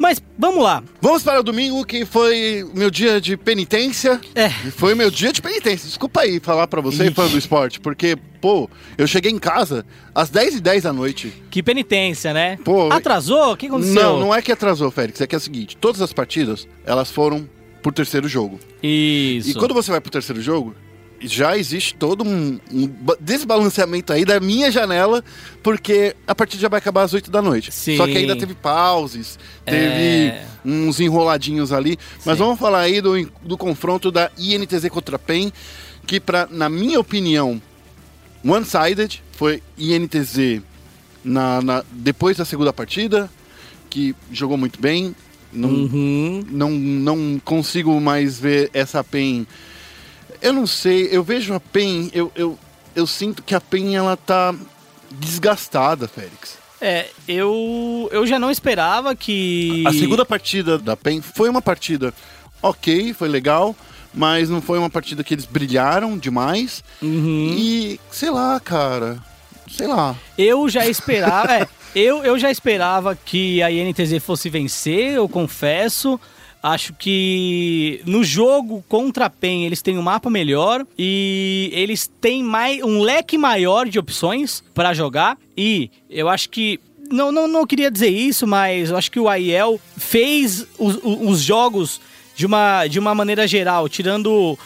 Mas vamos lá. Vamos para o domingo, que foi meu dia de penitência. É. Foi meu dia de penitência. Desculpa aí falar pra você, Ixi. fã do esporte, porque, pô, eu cheguei em casa às 10h10 da noite. Que penitência, né? Pô, Atrasou? O que aconteceu? Não, não é que atrasou, Félix. É que é o seguinte: todas as partidas, elas foram pro terceiro jogo. Isso. E quando você vai pro terceiro jogo, já existe todo um, um ba- desbalanceamento aí da minha janela, porque a partida já vai acabar às 8 da noite. Sim. Só que ainda teve pauses, teve É. uns enroladinhos ali. Mas Sim. vamos falar aí do, do confronto da INTZ contra a PEN, que pra, na minha opinião, one-sided, foi INTZ na, na- depois da segunda partida, que jogou muito bem. Não, Uhum. não, não consigo mais ver essa PEN. Eu não sei, eu vejo a PEN, eu, eu, eu sinto que a PEN ela tá desgastada, Félix. É, eu, eu já não esperava que. A segunda partida da PEN foi uma partida ok, foi legal, mas não foi uma partida que eles brilharam demais. Uhum. E, sei lá, cara, sei lá. Eu já esperava. é, eu, eu já esperava que a INTZ fosse vencer, eu confesso. Acho que no jogo contra a PEN eles têm um mapa melhor e eles têm mais, um leque maior de opções para jogar. E eu acho que. Não, não, não queria dizer isso, mas eu acho que o AIL fez os, os- os jogos de uma, de uma maneira geral, tirando.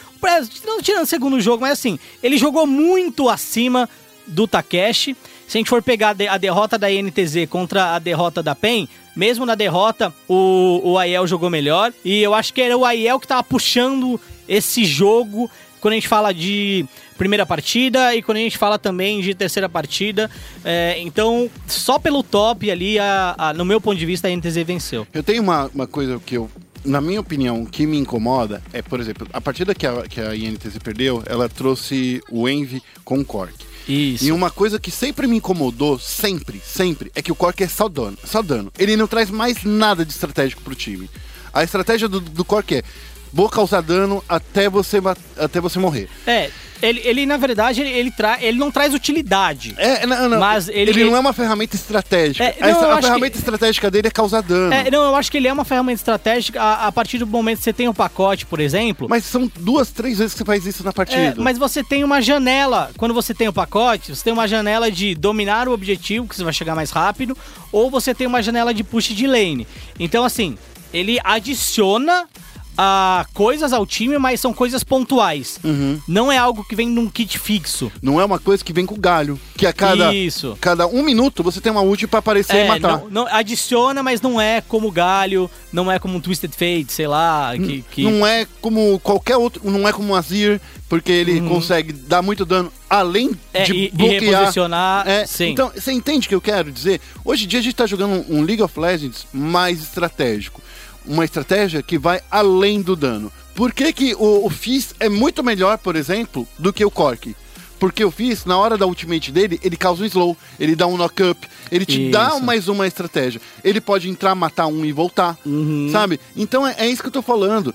Não tirando o segundo jogo, mas assim, ele jogou muito acima do Takeshi. Se a gente for pegar a derrota da INTZ contra a derrota da PEN, mesmo na derrota, o, o Aiel jogou melhor. E eu acho que era o Aiel que tava puxando esse jogo quando a gente fala de primeira partida e quando a gente fala também de terceira partida. É, então, só pelo top ali, a- a- no meu ponto de vista, a INTZ venceu. Eu tenho uma, uma coisa que eu, na minha opinião, que me incomoda é, por exemplo, a partida que a, que a INTZ perdeu, ela trouxe o Envy com o Cork. Isso. E uma coisa que sempre me incomodou, sempre, sempre, é que o Cork é só dano. Ele não traz mais nada de estratégico pro time. A estratégia do, do Cork é vou causar dano até você, até você morrer. É, ele, ele na verdade, ele, ele, tra ele não traz utilidade. É, não, não, Mas ele- ele, não é uma ferramenta estratégica. É, a não, eu a ferramenta que- estratégica dele é causar dano. É, não, eu acho que ele é uma ferramenta estratégica a, a partir do momento que você tem um pacote, por exemplo. Mas são duas, três vezes que você faz isso na partida. É, mas você tem uma janela. Quando você tem o pacote, você tem uma janela de dominar o objetivo, que você vai chegar mais rápido, ou você tem uma janela de push de lane. Então, assim, ele adiciona ah, coisas ao time, mas são coisas pontuais. Uhum. Não é algo que vem num kit fixo. Não é uma coisa que vem com galho. Que a cada, Isso. cada um minuto você tem uma ult pra aparecer e É, matar. não, não- adiciona, mas não é como galho, não é como um Twisted Fate, sei lá, que... que- Não é como qualquer outro, não é como um Azir, porque ele Uhum. consegue dar muito dano, além É, de e- e bloquear. reposicionar, É, sim. Então, você entende o que eu quero dizer? Hoje em dia a gente tá jogando um League of Legends mais estratégico. Uma estratégia que vai além do dano. Por que, que o, o Fizz é muito melhor, por exemplo, do que o Cork? Porque o Fizz, na hora da ultimate dele, ele causa um slow, ele dá um knock-up, ele te dá Isso. mais uma estratégia. Ele pode entrar, matar um e voltar, Uhum. sabe? Então é, é isso que eu tô falando.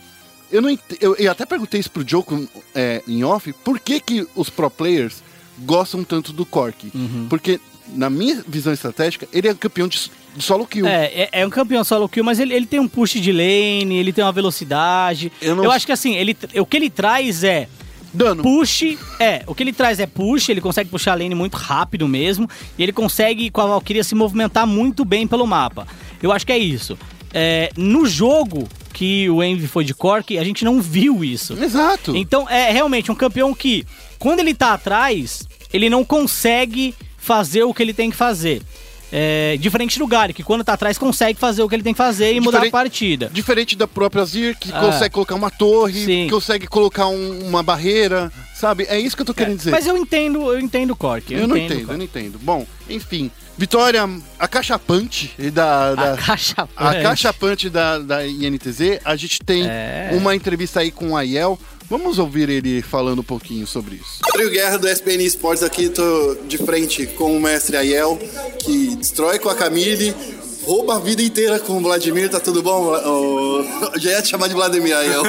Eu, não eu, eu até perguntei isso pro Joko é, em off, por que, que os pro players gostam tanto do Cork? Uhum. Porque, na minha visão estratégica, ele é campeão de solo kill. É, é, é um campeão solo kill, mas ele, ele tem um push de lane, ele tem uma velocidade. Eu Eu, não- acho que assim, ele, o que ele traz é Dano. push. É, o que ele traz é push, ele consegue puxar a lane muito rápido mesmo. E ele consegue, com a Valkyria, se movimentar muito bem pelo mapa. Eu acho que é isso. É, no jogo que o Envy foi de Cork, a gente não viu isso. Exato. Então é realmente um campeão que, quando ele tá atrás, ele não consegue fazer o que ele tem que fazer. É, diferente do Gary, que quando tá atrás consegue fazer o que ele tem que fazer e mudar a Diferente- partida. Diferente da própria Azir, que Ah. consegue colocar uma torre, Sim. que consegue colocar um- uma barreira, sabe? É isso que eu tô querendo dizer. Mas eu entendo, eu entendo o Cork. eu, não entendo eu não entendo. Bom, enfim. Vitória acachapante da, da, A caixa. A cachapante da, da INTZ, a gente tem É. uma entrevista aí com o Aiel. Vamos ouvir ele falando um pouquinho sobre isso. Rodrigo Guerra do SPN Esportes aqui, tô de frente com o mestre Aiel, que destrói com a Camille, rouba a vida inteira com o Vladimir, tá tudo bom? Já ia te chamar de Vladimir aí, ó.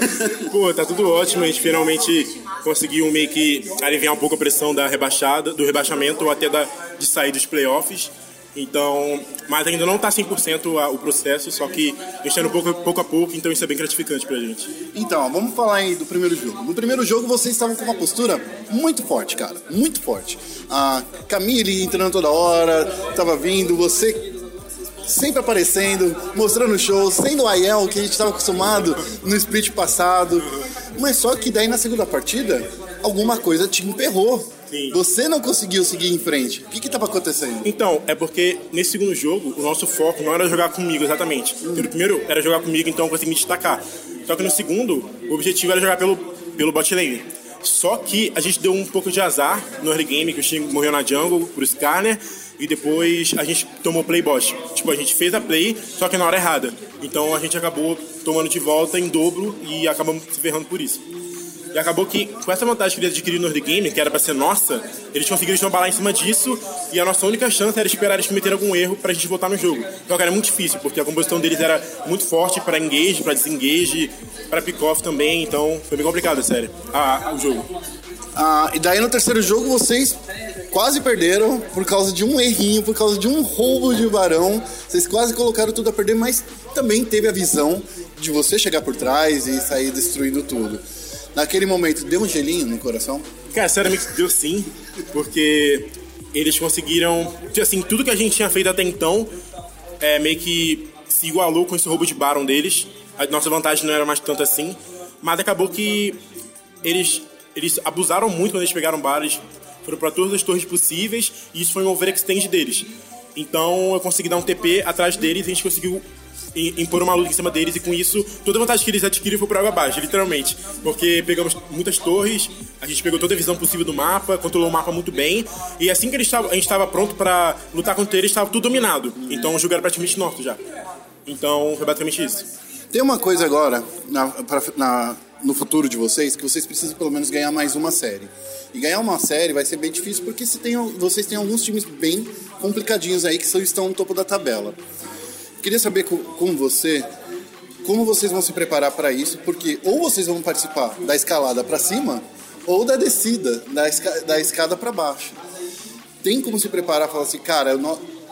Pô, tá tudo ótimo. A gente finalmente conseguiu meio que aliviar um pouco a pressão da rebaixada, do rebaixamento ou até da, de sair dos playoffs. Então, mas ainda não tá 100% a- o processo, só que a gente tá pouco, pouco a pouco, então isso é bem gratificante pra gente. Então, vamos falar aí do primeiro jogo. No primeiro jogo vocês estavam com uma postura muito forte, cara. Muito forte. A Camille entrando toda hora, tava vindo, você sempre aparecendo, mostrando show, sendo o Aiel que a gente estava acostumado no split passado. Mas só que daí na segunda partida, alguma coisa te emperrou. Sim. Você não conseguiu seguir em frente. O que que tava acontecendo? Então, é porque nesse segundo jogo, o nosso foco não era jogar comigo exatamente. No primeiro era jogar comigo, então eu consegui me destacar. Só que no segundo, o objetivo era jogar pelo, pelo bot lane. Só que a gente deu um pouco de azar no early game, que o Sting morreu na jungle pro Skarner, e depois a gente tomou play bot. Tipo, a gente fez a play, só que na hora errada. Então a gente acabou tomando de volta em dobro e acabamos se ferrando por isso. E acabou que, com essa vantagem que eles adquiriram no early game, que era pra ser nossa, eles conseguiram estambalar em cima disso, e a nossa única chance era esperar eles cometerem algum erro pra gente voltar no jogo. Só que era muito difícil, porque a composição deles era muito forte pra engage, pra desengage, pra pick-off também, então foi bem complicado, sério, a- o jogo. Ah, e daí no terceiro jogo vocês quase perderam por causa de um errinho, por causa de um roubo de barão. Vocês quase colocaram tudo a perder, mas também teve a visão de você chegar por trás e sair destruindo tudo. Naquele momento, deu um gelinho no coração? Cara, sinceramente deu sim, porque eles conseguiram. tipo Assim, tudo que a gente tinha feito até então é, meio que se igualou com esse roubo de Baron deles. A nossa vantagem não era mais tanto assim. Mas acabou que eles, eles abusaram muito quando eles pegaram bares. Foram pra todas as torres possíveis e isso foi um overextend deles. Então eu consegui dar um TP atrás deles e a gente conseguiu impor uma luta em cima deles e com isso toda a vantagem que eles adquiriram foi por água abaixo, literalmente. Porque pegamos muitas torres, a gente pegou toda a visão possível do mapa, controlou o mapa muito bem e assim que eles tavam- a gente estava pronto pra lutar contra eles, estava tudo dominado. Então era praticamente nosso já. Então foi basicamente isso. Tem uma coisa agora na- pra- na- no futuro de vocês que vocês precisam pelo menos ganhar mais uma série. E ganhar uma série vai ser bem difícil porque se tem, vocês têm alguns times bem complicadinhos aí que estão no topo da tabela. Queria saber com, com você como vocês vão se preparar para isso, porque ou vocês vão participar da escalada para cima ou da descida da, esca- da escada para baixo. Tem como se preparar falar assim, cara,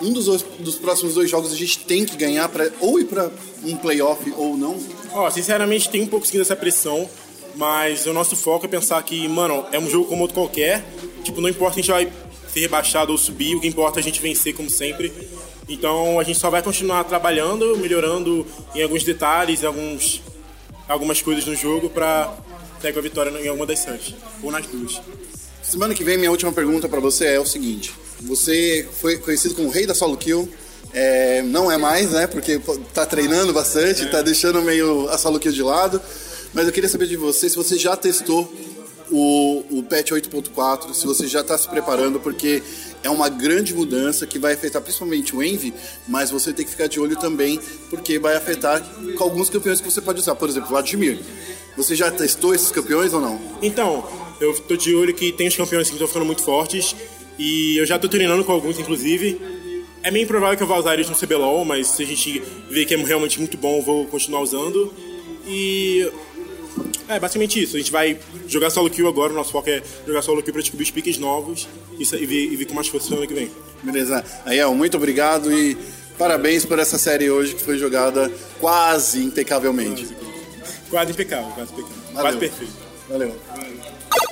um dos, dois- dos próximos dois jogos a gente tem que ganhar para ou ir para um playoff ou não? Ó, sinceramente tem um pouco sim dessa pressão, mas o nosso foco é pensar que, mano, é um jogo como outro qualquer. Tipo, não importa a gente vai ser rebaixado ou subir, o que importa é a gente vencer como sempre. Então a gente só vai continuar trabalhando, melhorando em alguns detalhes, em alguns, algumas coisas no jogo sair com a vitória em alguma das séries. Ou nas duas. Semana que vem, minha última pergunta pra você é o seguinte: você foi conhecido como o rei da solo kill. É, não é mais, né? Porque tá treinando bastante, tá deixando meio a solo kill de lado. Mas eu queria saber de você se você já testou o, o patch 8.4, se você já está se preparando, porque é uma grande mudança que vai afetar principalmente o Envy, mas você tem que ficar de olho também, porque vai afetar com alguns campeões que você pode usar. Por exemplo, Vladimir. Você já testou esses campeões ou não? Então, eu tô de olho que tem os campeões que estão ficando muito fortes. E eu já tô treinando com alguns, inclusive. É meio improvável que eu vá usar eles no CBLOL, mas se a gente ver que é realmente muito bom, eu vou continuar usando. E. É basicamente isso. A gente vai jogar solo kill agora. O nosso foco é jogar solo kill pra descobrir os piques novos e, e ver, e ver como mais ano que vem. Beleza. Aiel, muito obrigado e parabéns por essa série hoje que foi jogada quase impecavelmente. Quase impecável, quase impecável. Valeu. Quase perfeito. Valeu.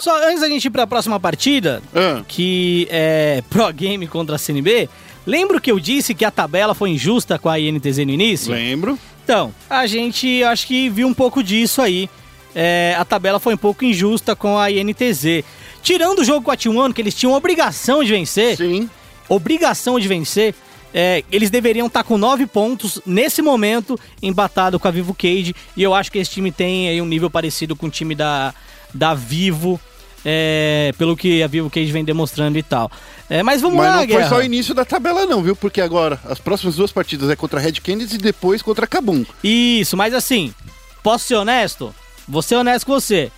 Só antes da gente ir pra próxima partida, Ah. que é Pro Game contra a CNB, lembro que eu disse que a tabela foi injusta com a INTZ no início? Lembro. Então, a gente acho que viu um pouco disso aí. É, a tabela foi um pouco injusta com a INTZ. Tirando o jogo com a T1, que eles tinham obrigação de vencer, Sim. obrigação de vencer, é, eles deveriam estar com nove pontos nesse momento, embatado com a Vivo Cage. E eu acho que esse time tem aí um nível parecido com o time da, da Vivo, é, pelo que a Vivo Cage vem demonstrando e tal. É, mas vamos Mas lá, não foi Guerra. só o início da tabela, não, viu? Porque agora as próximas duas partidas é contra Red Canids e depois contra Kabum. Isso, mas assim, posso ser honesto? Vou ser honesto com você.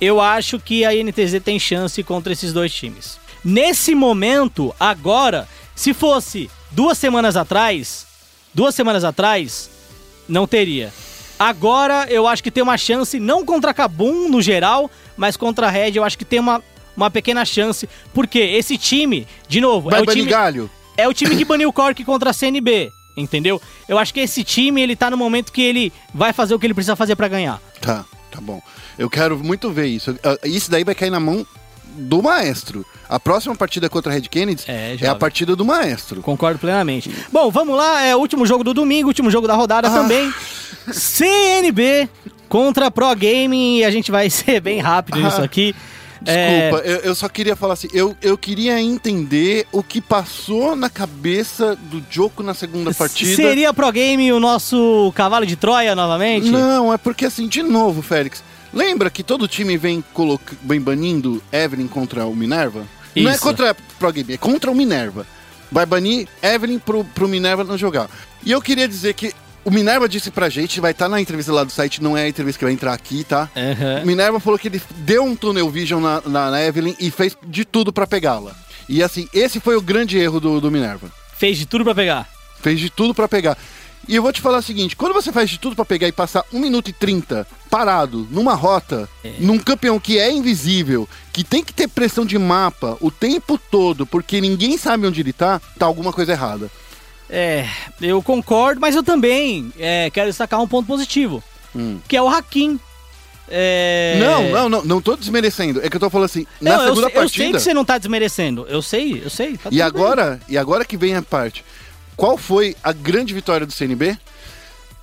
Eu acho que a INTZ tem chance contra esses dois times. Nesse momento, agora, se fosse duas semanas atrás, duas semanas atrás, não teria. Agora eu acho que tem uma chance, não contra Kabum no geral, mas contra a Red eu acho que tem uma, uma pequena chance. Porque esse time, de novo, Vai é o time. galho. É o time que baniu o Cork contra a CNB, entendeu? Eu acho que esse time, ele tá no momento que ele vai fazer o que ele precisa fazer pra ganhar. Tá, tá bom. Eu quero muito ver isso. Ah, Isso daí vai cair na mão do maestro. A próxima partida contra a Red Kennedy É, é, a partida do maestro. Concordo plenamente. Bom, vamos lá, é o último jogo do domingo, último jogo da rodada também. CNB contra Pro Gaming e a gente vai ser bem rápido nisso Ah, aqui. É, Desculpa, eu, eu só queria falar assim, eu, eu queria entender o que passou na cabeça do Joko na segunda partida. Seria Pro Game o nosso cavalo de Troia novamente? Não, é porque assim, de novo, Félix, lembra que todo time vem, coloca... vem banindo Evelyn contra o Minerva? Não é Isso. contra a Pro Game, é contra o Minerva. Vai banir Evelyn pro, pro Minerva não jogar. E eu queria dizer que o Minerva disse pra gente, vai estar na entrevista lá do site, não é a entrevista que vai entrar aqui, tá? Aham. O Minerva falou que ele deu um tunnel vision na, na, na Evelyn e fez de tudo pra pegá-la. E assim, esse foi o grande erro do, do Minerva. Fez de tudo pra pegar. Fez de tudo pra pegar. E eu vou te falar o seguinte: quando você faz de tudo pra pegar e passar 1 minuto e 30 parado numa rota, num campeão que é invisível, que tem que ter pressão de mapa o tempo todo, porque ninguém sabe onde ele tá, tá alguma coisa errada. É, eu concordo, mas eu também é, quero destacar um ponto positivo, que é o Hakim. É... Não, não, não, não tô desmerecendo. É que eu tô falando assim, na Não, eu, segunda sei, eu sei partida. que você não tá desmerecendo. Eu sei, eu sei. tá E bem. agora, e agora que vem a parte. Qual foi a grande vitória do CNB?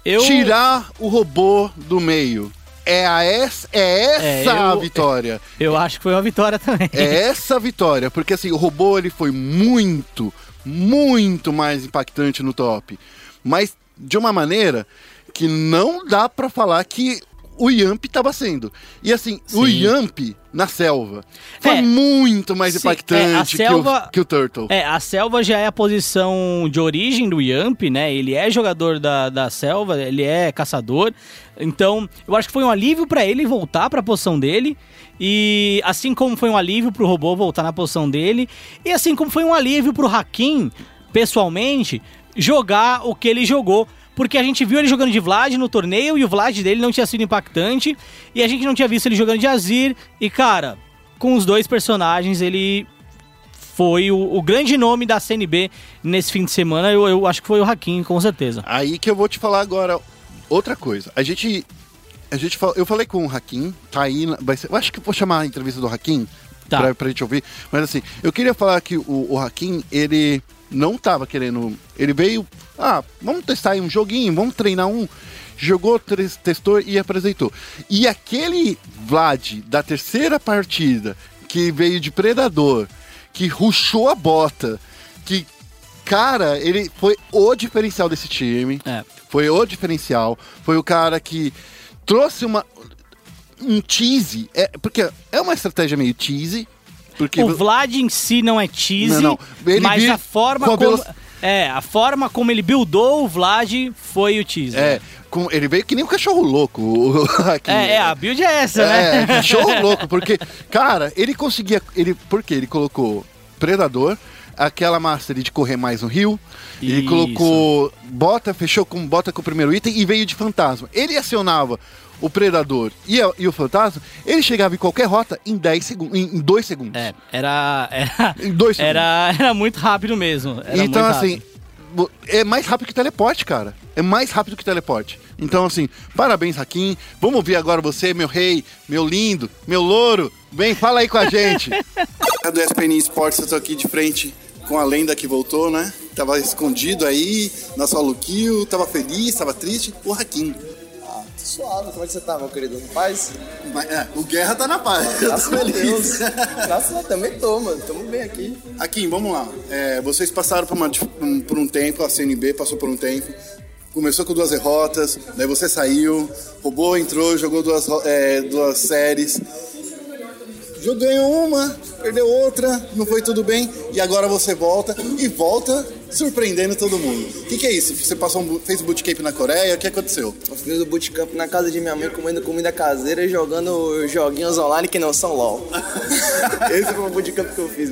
eu... Tirar o robô do meio. É, a es, é essa É, eu- a vitória. Eu acho que foi uma vitória também. É essa a vitória, porque assim, o robô ele foi muito, muito mais impactante no top. Mas de uma maneira que não dá pra falar que o Yamp tava sendo. E assim, o Sim. Yamp na selva foi É. muito mais impactante é, a selva- que, o, que o Turtle. É, a selva já é a posição de origem do Yamp, né? Ele é jogador da, da selva, ele é caçador. Então, eu acho que foi um alívio pra ele voltar pra posição dele. E assim como foi um alívio pro robô voltar na posição dele. E assim como foi um alívio pro Hakim, pessoalmente, jogar o que ele jogou. Porque a gente viu ele jogando de Vlad no torneio e o Vlad dele não tinha sido impactante. E a gente não tinha visto ele jogando de Azir. E cara, com os dois personagens, ele foi o, o grande nome da CNB nesse fim de semana. Eu, eu acho que foi o Hakim, com certeza. Aí que eu vou te falar agora outra coisa. A gente. A gente eu falei com o Hakim, tá aí. Vai ser, eu acho que vou chamar a entrevista do Hakim Tá. pra, pra gente ouvir. Mas assim, eu queria falar que o, o Hakim, ele não tava querendo. Ele veio. Ah, vamos testar aí um joguinho, vamos treinar um. Jogou, testou e apresentou. E aquele Vlad da terceira partida, que veio de Predador, que ruxou a bota, que Cara, ele foi o diferencial desse time. É. Foi o diferencial. Foi o cara que trouxe uma. Um tease. É, porque é uma estratégia meio tease. Porque O Vlad em si não é cheesy, Não, não. Ele mas vir a forma como... É, a forma como ele buildou o Vlad foi o teaser. É, com- ele veio que nem um cachorro louco. Hakim. É, é, a build é essa, É, né? cachorro louco, porque, cara, ele conseguia. Ele, por quê? Ele colocou Predador, aquela mastery de correr mais no rio. Ele Isso. colocou bota, fechou com bota com o primeiro item e veio de fantasma. Ele acionava o Predador e, a- e o fantasma, ele chegava em qualquer rota em 10 segundos, em 2 segundos. É, era... Era, Em dois segundos. era, era muito rápido mesmo. era então, muito assim, rápido. é mais rápido que teleporte, cara. É mais rápido que teleporte. Então, assim, parabéns, Hakim. Vamos ouvir agora você, meu rei, meu lindo, meu louro. Vem, fala aí com a gente. do SPN Esportes, eu tô aqui de frente com a lenda que voltou, né? Tava escondido aí, na solo kill, tava feliz, tava triste. O Hakim. Suave, como é que você tá, meu querido? Paz? Mas, é, o Guerra tá na paz. Graças a Deus. Graças a Deus, também tô, mano. Tamo bem aqui. Hakim, vamos lá. É, vocês passaram por, uma- um- por um tempo, a CNB passou por um tempo. Começou com duas derrotas, daí você saiu, roubou, entrou, jogou duas, é, duas séries. Jogou- Ganhou uma, perdeu outra, não foi tudo bem, e agora você volta e volta surpreendendo todo mundo. O que, que é isso? Você passou um, fez um bootcamp na Coreia, o que aconteceu? Eu fiz o bootcamp na casa de minha mãe, comendo comida caseira e jogando joguinhos online que não são LOL. Esse foi o bootcamp que eu fiz.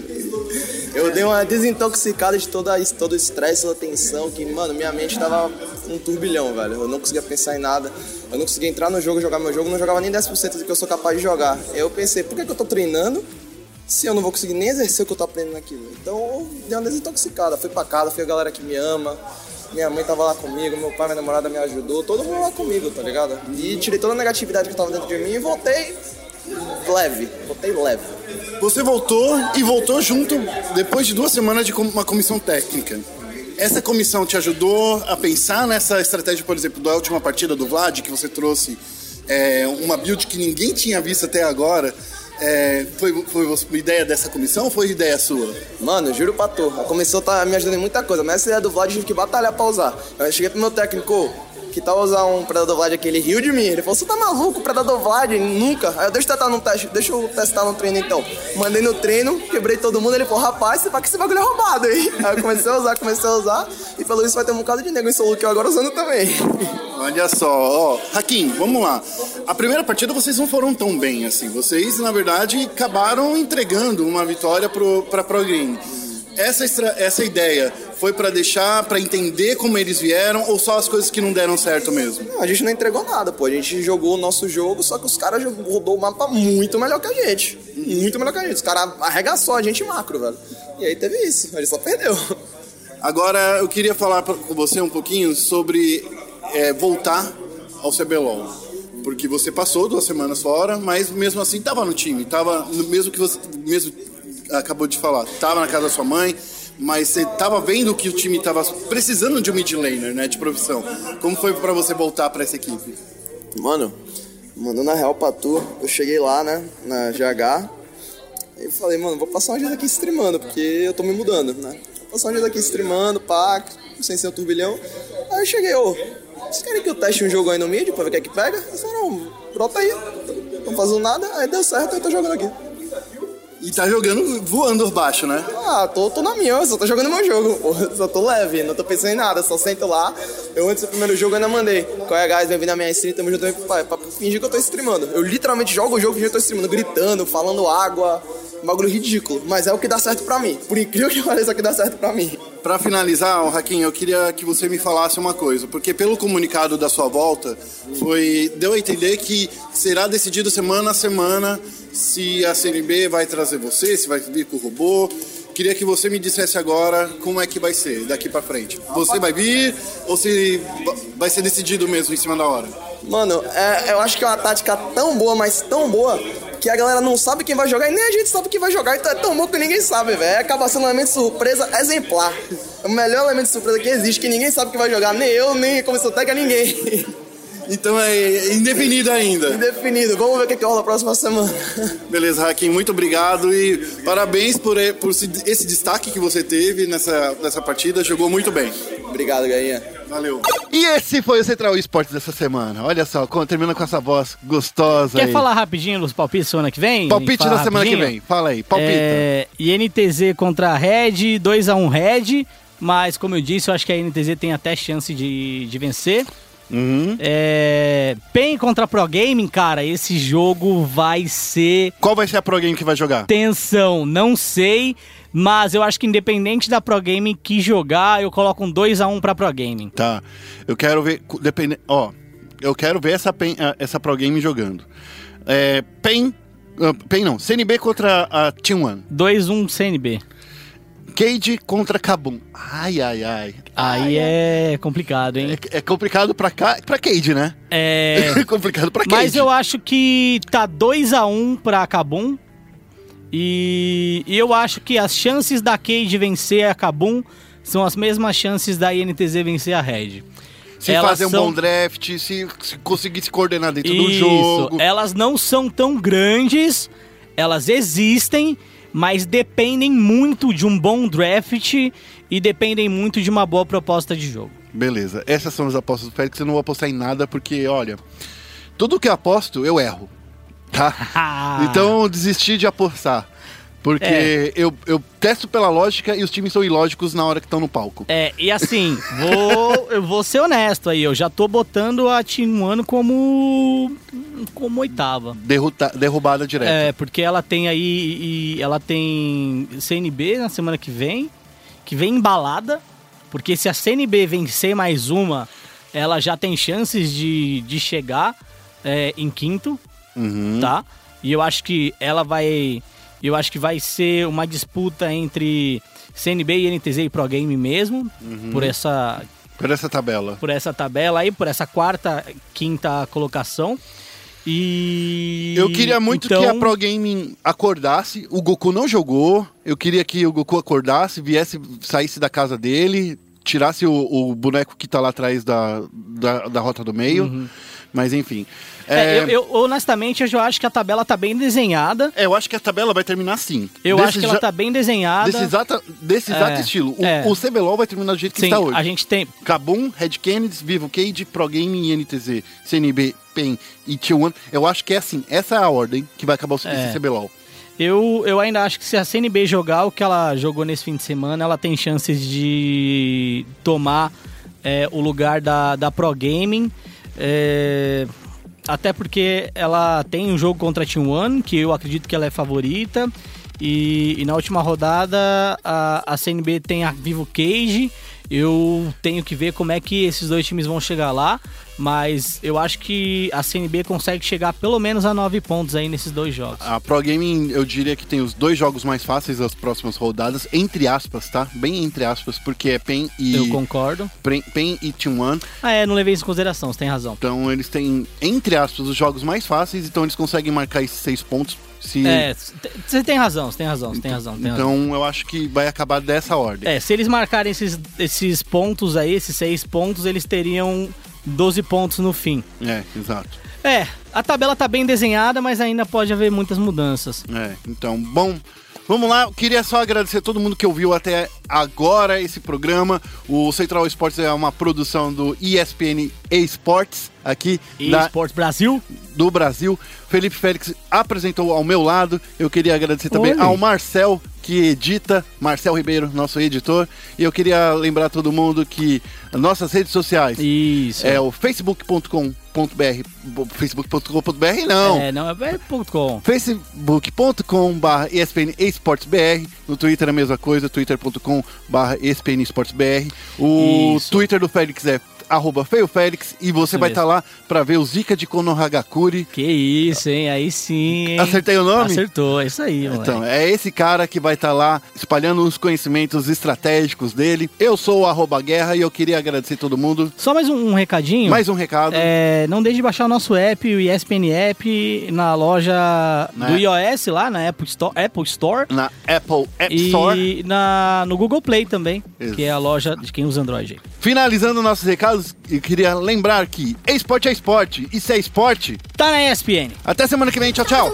Eu dei uma desintoxicada de toda, todo o estresse, toda a tensão, que, mano, minha mente tava um turbilhão, velho. Eu não conseguia pensar em nada. Eu não conseguia entrar no jogo, jogar meu jogo, não jogava nem 10% do que eu sou capaz de jogar. Eu pensei, por que, que eu tô treinando se eu não vou conseguir nem exercer o que eu tô aprendendo naquilo? Então eu dei uma desintoxicada. Fui pra casa, fui a galera que me ama. Minha mãe tava lá comigo, meu pai, minha namorada me ajudou, todo mundo lá comigo, tá ligado? E tirei toda a negatividade que tava dentro de mim e voltei leve, voltei leve. Você voltou e voltou junto depois de duas semanas de uma comissão técnica. Essa comissão te ajudou a pensar nessa estratégia, por exemplo, da última partida do Vlad, que você trouxe é, uma build que ninguém tinha visto até agora. É, foi, foi uma ideia dessa comissão ou foi ideia sua? Mano, juro pra tu, a comissão tá me ajudando em muita coisa, mas essa ideia do Vlad eu tive que batalhar pra usar. Eu cheguei pro meu técnico, que tal usar um Predador Vlad aqui, ele riu de mim. Ele falou, você tá maluco, Predador Vlad? Nunca. Aí eu, deixa eu tentar no teste, deixa eu testar no treino então. Mandei no treino, quebrei todo mundo, ele falou, rapaz, você vai que esse bagulho é roubado, hein? Aí eu comecei a usar, comecei a usar, e pelo isso vai ter um bocado de nego em solo que eu agora usando também. Olha só, ó, Hakim, vamos lá. A primeira partida vocês não foram tão bem assim. Vocês, na verdade, acabaram entregando uma vitória pro, pra Pro Game. Essa, extra- essa ideia foi pra deixar, pra entender como eles vieram ou só as coisas que não deram certo mesmo? Não, a gente não entregou nada, pô. A gente jogou o nosso jogo, só que os caras rodou o mapa muito melhor que a gente. Muito melhor que a gente. Os caras arregaçou a gente macro, velho. E aí teve isso, a gente só perdeu. Agora, eu queria falar com você um pouquinho sobre é, voltar ao CBLOL. Porque você passou duas semanas fora, mas mesmo assim estava no time. Tava, no- mesmo que você mesmo acabou de falar, estava na casa da sua mãe, mas você estava vendo que o time estava precisando de um mid laner, né, de profissão. Como foi para você voltar para essa equipe? Mano, mandando a real pra tu, eu cheguei lá, né, na GH. E falei, mano, vou passar um dia aqui streamando, porque eu tô me mudando, né? Vou passar um dia aqui streamando, pá, sem ser um turbilhão. Aí eu cheguei, ô, vocês querem que eu teste um jogo aí no mid pra ver o que é que pega? Eles falaram, brota aí, não fazendo nada, aí deu certo, eu tô jogando aqui. E tá jogando voando baixo, né? Ah, tô, tô na minha, só tô jogando meu jogo, pô. Só tô leve, não tô pensando em nada, só sento lá. Eu antes do primeiro jogo ainda mandei. Qual é, guys? Bem-vindo à minha stream, tamo junto aí, pra, pra fingir que eu tô streamando. Eu literalmente jogo o jogo fingindo que eu tô streamando, gritando, falando água. Um bagulho ridículo, mas é o que dá certo pra mim. Por incrível que pareça, é o que dá certo pra mim. Para finalizar, Raquin, eu queria que você me falasse uma coisa, porque pelo comunicado da sua volta, foi deu a entender que será decidido semana a semana se a CNB vai trazer você, se vai vir com o robô. Queria que você me dissesse agora como é que vai ser daqui para frente. Você vai vir ou se vai ser decidido mesmo em cima da hora? Mano, é- eu acho que é uma tática tão boa, mas tão boa, que a galera não sabe quem vai jogar e nem a gente sabe quem vai jogar. Então é tão bom que ninguém sabe, velho. Acaba sendo um elemento de surpresa exemplar. É o melhor elemento de surpresa que existe, que ninguém sabe quem vai jogar. Nem eu, nem a comissão técnica, ninguém. Então é indefinido ainda. Indefinido. Vamos ver o que, que rola na próxima semana. Beleza, Raquin, muito obrigado e parabéns por, por esse, destaque que você teve nessa, nessa partida. Jogou muito bem. Obrigado, Gainha. Valeu. E esse foi o Central Esportes dessa semana. Olha só, termina com essa voz gostosa Quer aí. falar rapidinho dos palpites semana que vem? Palpite da semana que vem. Fala aí, palpita. É, INTZ contra a Red, 2x1 Red, mas como eu disse, eu acho que a INTZ tem até chance de, de vencer. Uhum. É, PEN contra Pro Gaming, cara, esse jogo vai ser Qual vai ser a Pro Game que vai jogar? tensão, não sei, mas eu acho que independente da Pro Gaming que jogar, eu coloco um 2x1 pra Pro Gaming. Tá. Eu quero ver. Depende, ó, eu quero ver essa, PEN, essa Pro Game jogando. É, PEN. ah, PEN não. CNB contra a Team One. 2-1 CNB. Cade contra Kabum. Ai, ai, ai. Aí é complicado, hein? É, é complicado pra, cá, pra Cade, né? É. É complicado pra Cade. Mas eu acho que tá 2x1 pra Kabum. E, e eu acho que as chances da Cade vencer a Kabum são as mesmas chances da INTZ vencer a Red. Se Elas fazer um são- bom draft, se, se conseguir se coordenar dentro do Isso. jogo. Elas não são tão grandes, elas existem, mas dependem muito de um bom draft e dependem muito de uma boa proposta de jogo. Beleza. Essas são as apostas do Félix. Eu não vou apostar em nada porque, olha, tudo que eu aposto, eu erro. Tá? Então, desisti de apostar. Porque É. eu, eu testo pela lógica e os times são ilógicos na hora que estão no palco. É, e assim, vou, eu vou ser honesto aí, eu já tô botando a Team One como como oitava. Derruta, derrubada direta. É, porque ela tem aí. e- ela tem CNB na semana que vem, que vem embalada. Porque se a CNB vencer mais uma, ela já tem chances de, de chegar é, em quinto, Uhum. tá? E eu acho que ela vai. Eu acho que vai ser uma disputa entre CNB e NTZ e Pro Game mesmo, Uhum. por essa Por essa tabela. por essa tabela aí, por essa quarta, quinta colocação. E. Eu queria muito então, que a Pro Gaming acordasse. O Goku não jogou. Eu queria que o Goku acordasse, viesse, saísse da casa dele, tirasse o, o boneco que tá lá atrás da, da, da rota do meio. Mas enfim. É, É, eu, eu- honestamente, eu já acho que a tabela tá bem desenhada. é, eu acho que a tabela vai terminar assim. Eu Desse acho que ela já- tá bem desenhada. Desse exato, desse exato É, estilo. O, é. o CBLOL vai terminar do jeito que Sim, está hoje. a gente tem. Kabum, Red Kennedy, Vivo Cage, Pro Gaming NTZ, CNB, PEN e T1. Eu acho que é assim, essa é a ordem que vai acabar o CBLOL. Eu, eu ainda acho que se a CNB jogar o que ela jogou nesse fim de semana, ela tem chances de tomar é, o lugar da, da Pro Gaming. É, até porque ela tem um jogo contra a Team One, que eu acredito que ela é favorita. E, e na última rodada a, a CNB tem a Vivo Cage. Eu tenho que ver como é que esses dois times vão chegar lá. Mas eu acho que a CNB consegue chegar pelo menos a nove pontos aí nesses dois jogos. A Pro Gaming, eu diria que tem os dois jogos mais fáceis das próximas rodadas, entre aspas, tá? Bem entre aspas, porque é PEN e. Eu concordo. PEN, e T1. Ah, é, não levei isso em consideração, você tem razão. Então eles têm, entre aspas, os jogos mais fáceis, então eles conseguem marcar esses seis pontos. Se... É, você tem razão, você tem razão, você tem razão. Tem razão. Então eu acho que vai acabar dessa ordem. É, se eles marcarem esses, esses pontos aí, esses seis pontos, eles teriam 12 pontos no fim. É, exato. É, a tabela tá bem desenhada, mas ainda pode haver muitas mudanças. É, então, bom, vamos lá. Eu queria só agradecer a todo mundo que ouviu até agora esse programa. O Central Esportes é uma produção do ESPN Esports aqui E da- Esportes Brasil? do Brasil. Felipe Félix apresentou ao meu lado. Eu queria agradecer também Oi. ao Marcel, que edita, Marcel Ribeiro, nosso editor. E eu queria lembrar todo mundo que nossas redes sociais Isso. é o facebook.com.br, facebook.com.br não. É, não, é .com. facebook.com.br ESPN eSportsBR. No Twitter é a mesma coisa, twitter.com.br ESPN eSportsBR. O Isso. Twitter do Félix é arroba feio Félix e você Isso vai estar lá para ver o Zika de Konohagakure. Que isso, hein? Aí sim, hein? Acertei o nome? Acertou, é isso aí, mano. Então, é esse cara que vai estar lá espalhando os conhecimentos estratégicos dele. Eu sou o arroba guerra e eu queria agradecer todo mundo. Só mais um, um recadinho. Mais um recado. É, não deixe de baixar o nosso app, o ESPN App, na loja Na- do iOS lá, na Apple Store. Apple Store Na Apple App e Store. na, no Google Play também, Isso. que é a loja de quem usa Android. Finalizando nossos recados, eu queria lembrar que esporte é esporte e se é esporte, Tá na ESPN. até semana que vem. Tchau, tchau.